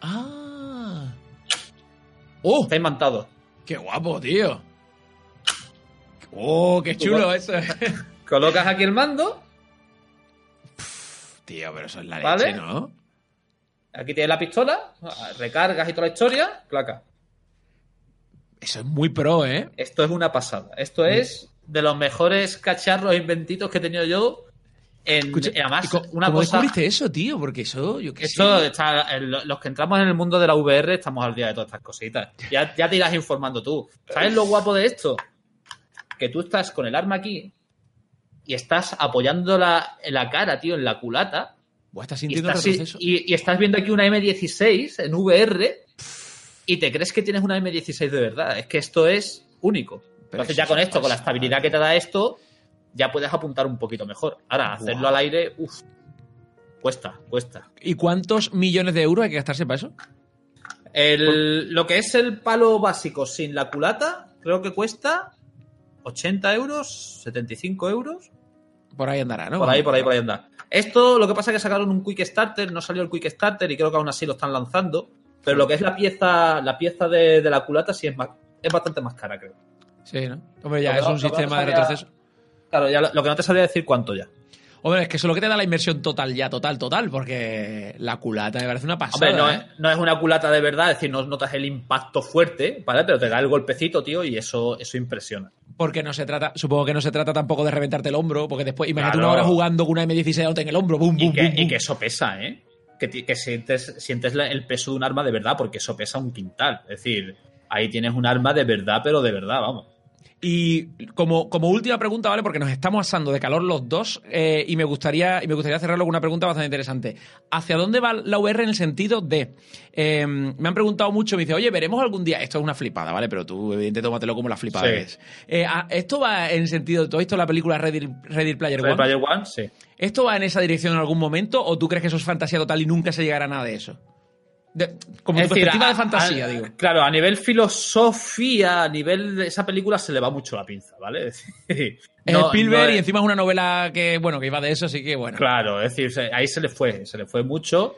Ah. ¡Oh! está imantado. ¡Qué guapo, tío! ¡Oh, qué chulo eso! Colocas aquí el mando, tío, pero eso es la ¿Vale? leche, ¿no? aquí tienes la pistola, recargas y toda la historia, placa. Eso es muy pro, ¿eh? Esto es una pasada. Esto es de los mejores cacharros inventitos que he tenido yo. En, Escucha, y además, ¿y co- una ¿Cómo cosa. descubriste eso, tío? Porque eso, yo qué Esto sé. está, los que entramos en el mundo de la VR estamos al día de todas estas cositas. Ya, ya te irás informando tú. ¿Sabes lo guapo de esto? Que tú estás con el arma aquí y estás apoyándola en la cara, tío, en la culata. Buah, estás Y sintiendo el estás, retroceso. y- y estás viendo aquí una M16 en VR y te crees que tienes una M16 de verdad. Es que esto es único. Pero Entonces eso ya con es esto, con la estabilidad que te da esto, ya puedes apuntar un poquito mejor. Ahora, hacerlo al aire, uff, cuesta, cuesta. ¿Y cuántos millones de euros hay que gastarse para eso? El, lo que es el palo básico sin la culata, creo que cuesta 80 euros, 75 euros. Por ahí andará, ¿no? Por ahí, por ahí, por ahí anda. Esto, lo que pasa es que sacaron un Quick Starter, no salió el Quick Starter y creo que aún así lo están lanzando. Pero lo que es la pieza, la pieza de, de la culata sí es más, es bastante más cara, creo. Sí, ¿no? Hombre, ya Lo es un lo sistema de retroceso. Claro, ya lo, lo que no te sabría decir cuánto ya. Hombre, es que eso es lo que te da la inversión total, ya total, total, porque la culata me parece una pasada. Hombre, no, ¿eh? es, no es una culata de verdad, es decir, no notas el impacto fuerte, ¿vale? Pero te da el golpecito, tío, y eso, eso impresiona. Porque no se trata, supongo que no se trata tampoco de reventarte el hombro, porque después, imagínate Claro. una hora jugando con una M16 auto en el hombro, boom, Y boom, que, boom, y que eso pesa, ¿eh? Que, que sientes, sientes el peso de un arma de verdad, porque eso pesa un quintal. Es decir, ahí tienes un arma de verdad, pero de verdad, vamos. Y como, como última pregunta, ¿vale? Porque nos estamos asando de calor los dos eh, y, me gustaría, y me gustaría cerrarlo con una pregunta bastante interesante. ¿Hacia dónde va la VR en el sentido de... eh, me han preguntado mucho, me dice, oye, veremos algún día... Esto es una flipada, ¿vale? Pero tú, evidentemente, tómatelo como la flipada Sí. que es. Eh, a- ¿Esto va en el sentido... ¿Tú has visto la película Ready, Ready Player Ready One? Player One, sí. ¿Esto va en esa dirección en algún momento o tú crees que eso es fantasía total y nunca se llegará a nada de eso? De- como tu decir, perspectiva a- de fantasía, a- digo. Claro, a nivel filosofía, a nivel de esa película se le va mucho la pinza, ¿vale? Es decir, Es no- Spielberg no es- y encima es una novela que, bueno, que iba de eso, así que bueno. Claro, es decir, ahí se le fue, se le fue mucho.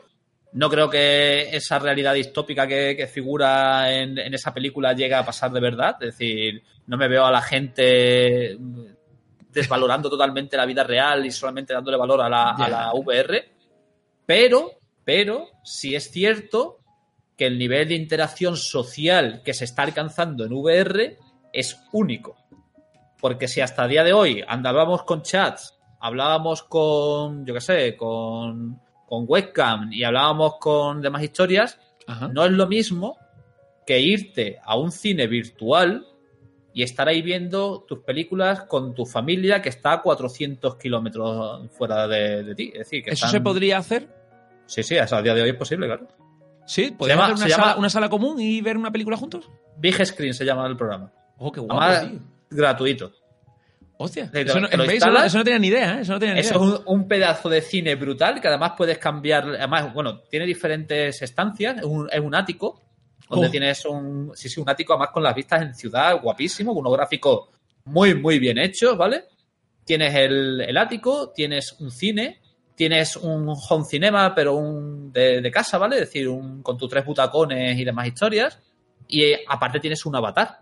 No creo que esa realidad distópica que, que figura en, en esa película llegue a pasar de verdad. Es decir, no me veo a la gente desvalorando totalmente la vida real y solamente dándole valor a la, Ya. a la VR. Pero, pero, sí es cierto que el nivel de interacción social que se está alcanzando en VR es único. Porque si hasta el día de hoy andábamos con chats, hablábamos con, yo qué sé, con, con webcam y hablábamos con demás historias, Ajá. no es lo mismo que irte a un cine virtual y estar ahí viendo tus películas con tu familia que está a 400 kilómetros fuera de, de ti. Es decir, que ¿Eso están- se podría hacer? Sí, sí, hasta el día de hoy es posible, claro. Sí, podríamos hacer una, se llama- sala, una sala común y ver una película juntos. Big Screen se llama el programa. Oh, qué guapo, Además, tío. gratuito. Hostia, te- eso no, te lo ¿veis? Eso no- instalas. eso no tenía ni idea, ¿eh? Eso no tenía ni Eso idea. es un, un pedazo de cine brutal que además puedes cambiar. Además, bueno, tiene diferentes estancias. Es un, es un ático donde Oh. tienes un. Sí, sí, un ático además con las vistas en ciudad, guapísimo, con unos gráficos muy, muy bien hechos, ¿vale? Tienes el, el ático, tienes un cine, tienes un home cinema, pero un de, de casa, ¿vale? Es decir, un, con tus tres butacones y demás historias. Y eh, aparte tienes un avatar.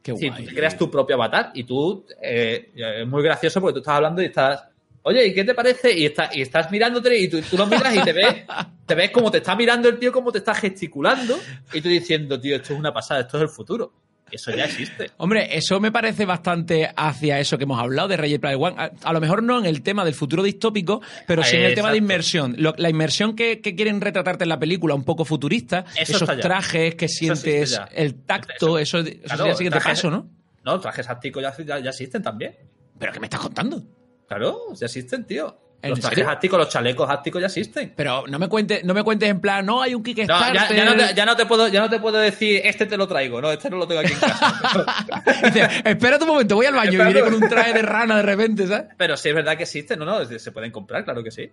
Qué Sí, guay. tú te creas tu propio avatar y tú eh, es muy gracioso porque tú estás hablando y estás, oye, ¿y qué te parece? Y, está, y estás mirándote y tú, tú lo miras y te ves, te ves como te está mirando el tío, como te está gesticulando y tú diciendo, tío, esto es una pasada, esto es el futuro. Eso ya existe. Hombre, eso me parece bastante hacia eso que hemos hablado de Ready Player One. A, a lo mejor no en el tema del futuro distópico, pero sí en el tema de inmersión. Lo- la inmersión que, que quieren retratarte en la película, un poco futurista, Eso esos ya. trajes que sientes, ya. el tacto, eso, eso Claro, sería el siguiente paso, ¿no? No, trajes ya, ya, ya existen también. ¿Pero qué me estás contando? Claro, ya existen, tío. ¿En Los trajes serio? ápticos, los chalecos ápticos ya existen. Pero no me cuentes, no me cuentes en plan, no, hay un No, Kickstarter. ya, ya no te, ya no te puedo, ya no te puedo decir, este te lo traigo, no, este no lo tengo aquí en casa. Dice, espérate un momento, voy al baño y viene con un traje de rana de repente, ¿sabes? Pero sí es verdad que existen, no, no, se pueden comprar, claro que sí.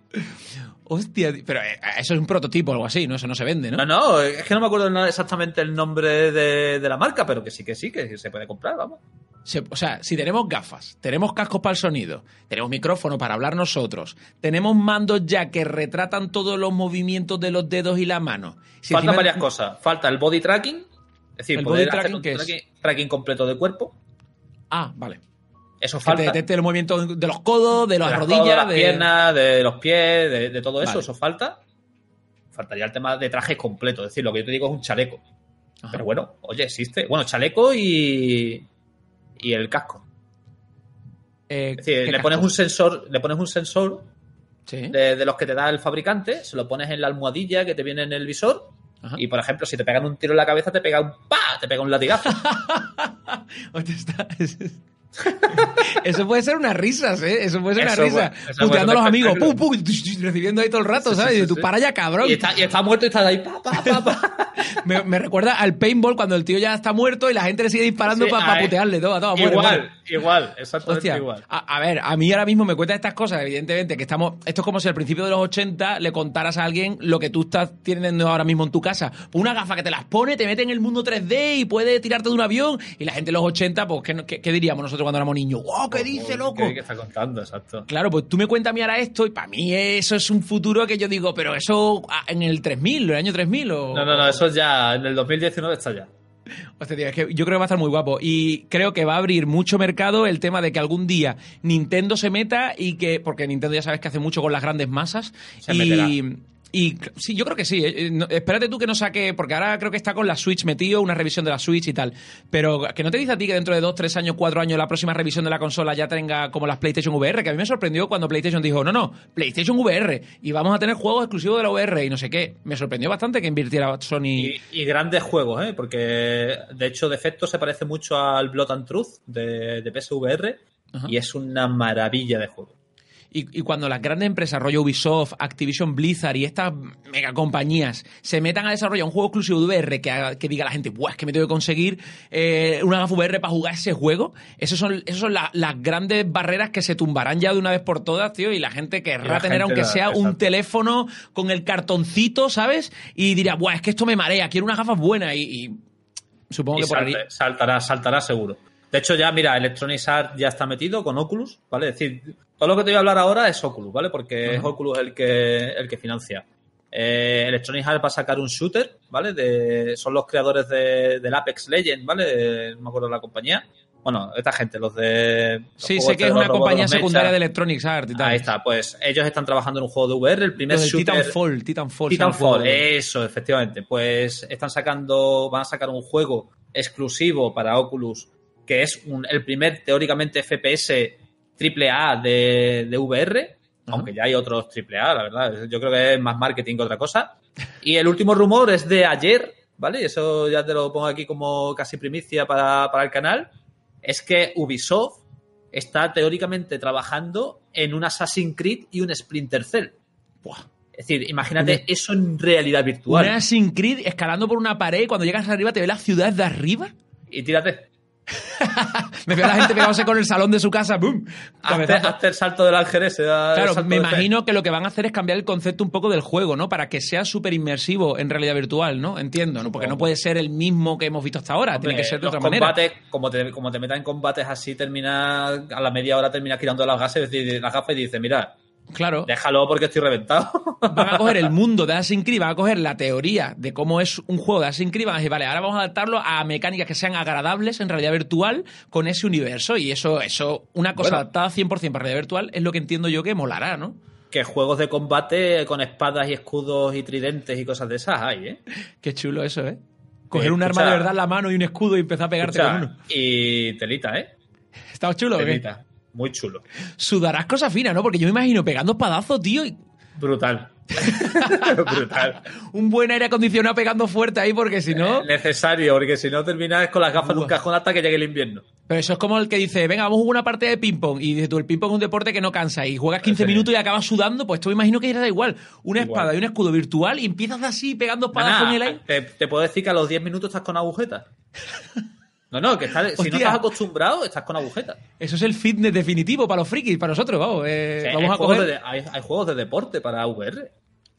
Hostia, pero eh, eso es un prototipo o algo así, ¿no? Eso no se vende, ¿no? No, no, es que no me acuerdo exactamente el nombre de, de la marca, pero que sí, que sí, que se puede comprar, vamos. Se- o sea, si tenemos gafas, tenemos cascos para el sonido, tenemos micrófono para hablar nosotros, tenemos mandos ya que retratan todos los movimientos de los dedos y la mano. Si Faltan encima- varias cosas. Falta el body tracking, es decir, ¿El poder body hacer tracking un tracking, tracking completo de cuerpo. Ah, vale. Eso Que te falta. detecte el movimiento de los codos, de las, de las rodillas, codos, de las de... piernas, de los pies, de, de todo eso, Vale. eso falta. Faltaría el tema de traje completo, es decir, lo que yo te digo es un chaleco. Ajá. Pero bueno, oye, existe. Bueno, chaleco y. y el casco. Eh, Es decir, ¿qué le pones un sensor, le pones un sensor Sí. de, de los que te da el fabricante, se lo pones en la almohadilla que te viene en el visor. Ajá. Y por ejemplo, si te pegan un tiro en la cabeza, te pega un pa, te pega un latigazo. Eso puede ser unas risas, ¿eh? Eso puede ser una risa. eso Puteando a los amigos, pum, pum, recibiendo ahí todo el rato, Sí, ¿sabes? y sí, sí. para ya, cabrón. y, está, y está muerto y está ahí, pa, pa, pa, pa. Me, me recuerda al paintball cuando el tío ya está muerto y la gente le sigue disparando para putearle todo, todo, muere, igual, muere. igual, exactamente Hostia, igual. a, a ver, a mí ahora mismo me cuentas estas cosas, evidentemente, que estamos. Esto es como si al principio de los 80 le contaras a alguien lo que tú estás teniendo ahora mismo en tu casa. Pues una gafa que te las pone, te mete en el mundo 3D y puede tirarte de un avión. Y la gente de los 80, pues, ¿qué, qué- qué diríamos nosotros? Nosotros cuando éramos niños. ¡Wow, qué dice, loco! ¿Qué, está contando? Exacto. Claro, pues tú me cuentas a mí ahora esto y para mí eso es un futuro que yo digo, pero eso ah, en el 3000, el año 3000 o... No, no, no, eso ya, en el 2019 está ya. Hostia, tío, es que yo creo que va a estar muy guapo. Y creo que va a abrir mucho mercado el tema de que algún día Nintendo se meta y que. Porque Nintendo ya sabes que hace mucho con las grandes masas. Se y, meterá. Y sí, yo creo que sí. Eh, no, espérate tú que no saque. Porque ahora creo que está con la Switch metido, una revisión de la Switch y tal. Pero que no te dice a ti que dentro de dos, tres años, cuatro años, la próxima revisión de la consola ya tenga como las PlayStation VR. Que a mí me sorprendió cuando PlayStation dijo, no, no, PlayStation VR. Y vamos a tener juegos exclusivos de la VR y no sé qué. Me sorprendió bastante que invirtiera Sony. Y, y grandes juegos, ¿eh? Porque de hecho, de efecto se parece mucho al Blood and Truth de, de PSVR. Ajá. Y es una maravilla de juego. Y, y cuando las grandes empresas, rollo Ubisoft, Activision Blizzard y estas mega compañías se metan a desarrollar un juego exclusivo de VR que, haga- que diga la gente, Buah, es que me tengo que conseguir eh, una gafa VR para jugar ese juego, esas son, esas son la- las grandes barreras que se tumbarán ya de una vez por todas, tío, y la gente querrá la tener, gente aunque la- sea un teléfono con el cartoncito, ¿sabes? Y dirá, Buah, es que esto me marea, quiero unas gafas buenas y, y supongo Y que por ahí... saltará, saltará seguro. De hecho, ya, mira, Electronic Arts ya está metido con Oculus, ¿vale? Es decir, todo lo que te voy a hablar ahora es Oculus, ¿vale? Porque es. Oculus el que, el que financia. Eh, Electronic Arts va a sacar un shooter, ¿vale? De, son los creadores de, del Apex Legend, ¿vale? No me acuerdo la compañía. Bueno, esta gente, los de... los Sí, sé que es una robots, compañía mecha. secundaria de Electronics Arts y tal. Ahí está, pues ellos están trabajando en un juego de VR, el primer Los shooter... Titanfall, Titanfall. Titanfall, eso, efectivamente. Pues están sacando, van a sacar un juego exclusivo para Oculus, que es un- el primer, teóricamente, FPS triple A de, de VR, aunque ya hay otros triple A, la verdad. Yo creo que es más marketing que otra cosa. Y el último rumor es de ayer, ¿vale? Eso ya te lo pongo aquí como casi primicia para, para el canal. Es que Ubisoft está teóricamente trabajando en un Assassin's Creed y un Splinter Cell. Buah. Es decir, imagínate eso en realidad virtual. Una Assassin's Creed escalando por una pared y cuando llegas arriba te ve la ciudad de arriba. Y tírate. Me veo a la gente pegándose con el salón de su casa. ¡Bum! Hazte, el salto del ángel ese. da- el Claro, me imagino que lo que van a hacer es cambiar el concepto un poco del juego, ¿no? Para que sea súper inmersivo en realidad virtual, ¿no? Entiendo, ¿no? Porque no puede ser el mismo que hemos visto hasta ahora, Hombre, tiene que ser de los otra manera. como te, como te metas en combates así, termina a la media hora terminas quitando las es decir, las gafas y dices, mira, Claro. déjalo porque estoy reventado. Van a coger el mundo de Assassin's Creed, van a coger la teoría de cómo es un juego de Assassin's Creed, van a decir, vale, ahora vamos a adaptarlo a mecánicas que sean agradables en realidad virtual con ese universo. Y eso, eso una cosa Bueno. adaptada 100% para realidad virtual es lo que entiendo yo que molará, ¿no? que juegos de combate con espadas y escudos y tridentes y cosas de esas hay, ¿eh? Qué chulo eso, ¿eh? Coger Eh, un arma de verdad en la mano y un escudo y empezar a pegarte Escucha, con uno. y telita, ¿eh? ¿Está chulo? Telita. Muy chulo. Sudarás cosas finas, ¿no? Porque yo me imagino pegando espadazos, tío, y Brutal. Brutal. un buen aire acondicionado pegando fuerte ahí, porque si no... Necesario, porque si no terminas con las gafas en un cajón hasta que llegue el invierno. Pero eso es como el que dice, venga, vamos a jugar una partida de ping-pong. Y dices tú, el ping-pong es un deporte que no cansa. Y juegas 15 Sí. minutos y acabas sudando, pues esto me imagino que era igual. Una Igual. espada y un escudo virtual y empiezas así pegando en el aire. te, te puedo decir que a los 10 minutos estás con agujetas. No, no, que estás- si no Hostia. estás acostumbrado, estás con agujetas. Eso es el fitness definitivo para los frikis, para nosotros, vamos. eh, vamos hay, a juegos coger... de, hay, hay juegos de deporte para VR.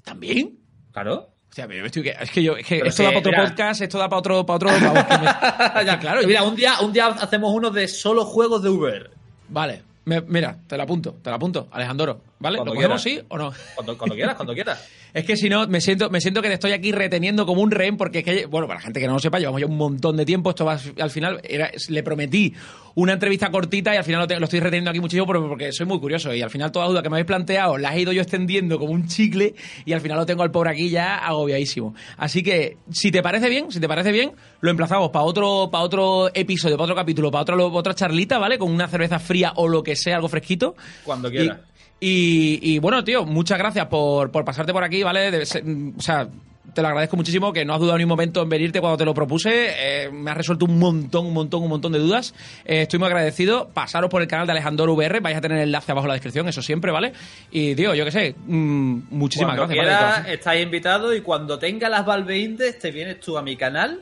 ¿También? Claro. O sea, yo estoy... Es que yo... Es que Pero esto da para otro mira. podcast, esto da para otro... Para otro vamos, que me- Ya, claro, Mira, un día, un día hacemos uno de solo juegos de VR. Vale. Me- mira, te lo apunto, te lo apunto, Alejandro. ¿Vale? Cuando ¿Lo cogemos quieras. sí o no? Cuando, cuando quieras, cuando quieras. Es que si no, me siento, me siento que te estoy aquí reteniendo como un rehén, porque es que, bueno, para la gente que no lo sepa, llevamos ya un montón de tiempo. Esto va al final, era- le prometí una entrevista cortita y al final lo, te- lo estoy reteniendo aquí muchísimo porque, soy muy curioso. Y al final, toda duda que me habéis planteado las he ido yo extendiendo como un chicle y al final lo tengo al pobre aquí ya agobiadísimo. Así que, si te parece bien, si te parece bien, lo emplazamos para otro, para otro episodio, para otro capítulo, para otro, otra charlita, ¿vale? Con una cerveza fría o lo que sea, algo fresquito. Cuando quieras. Y, y, bueno, tío, muchas gracias por, por pasarte por aquí, ¿vale? Mm, o sea, te lo agradezco muchísimo que no has dudado ni un momento en venirte cuando te lo propuse. Eh, me has resuelto un montón, un montón, un montón de dudas. Eh, estoy muy agradecido. Pasaros por el canal de Alejandro VR, vais a tener el enlace abajo en la descripción, eso siempre, ¿vale? Y, tío, yo qué sé, mm, muchísimas Cuando gracias. ¿vale? De quieras, corazón. estás invitado y cuando tenga las Valve Index, te vienes tú a mi canal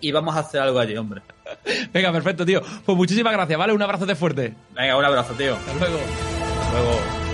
y vamos a hacer algo allí, hombre. Venga, perfecto, tío. Pues muchísimas gracias, ¿vale? Un abrazo de fuerte. Venga, un abrazo, tío. Hasta luego. Hasta luego.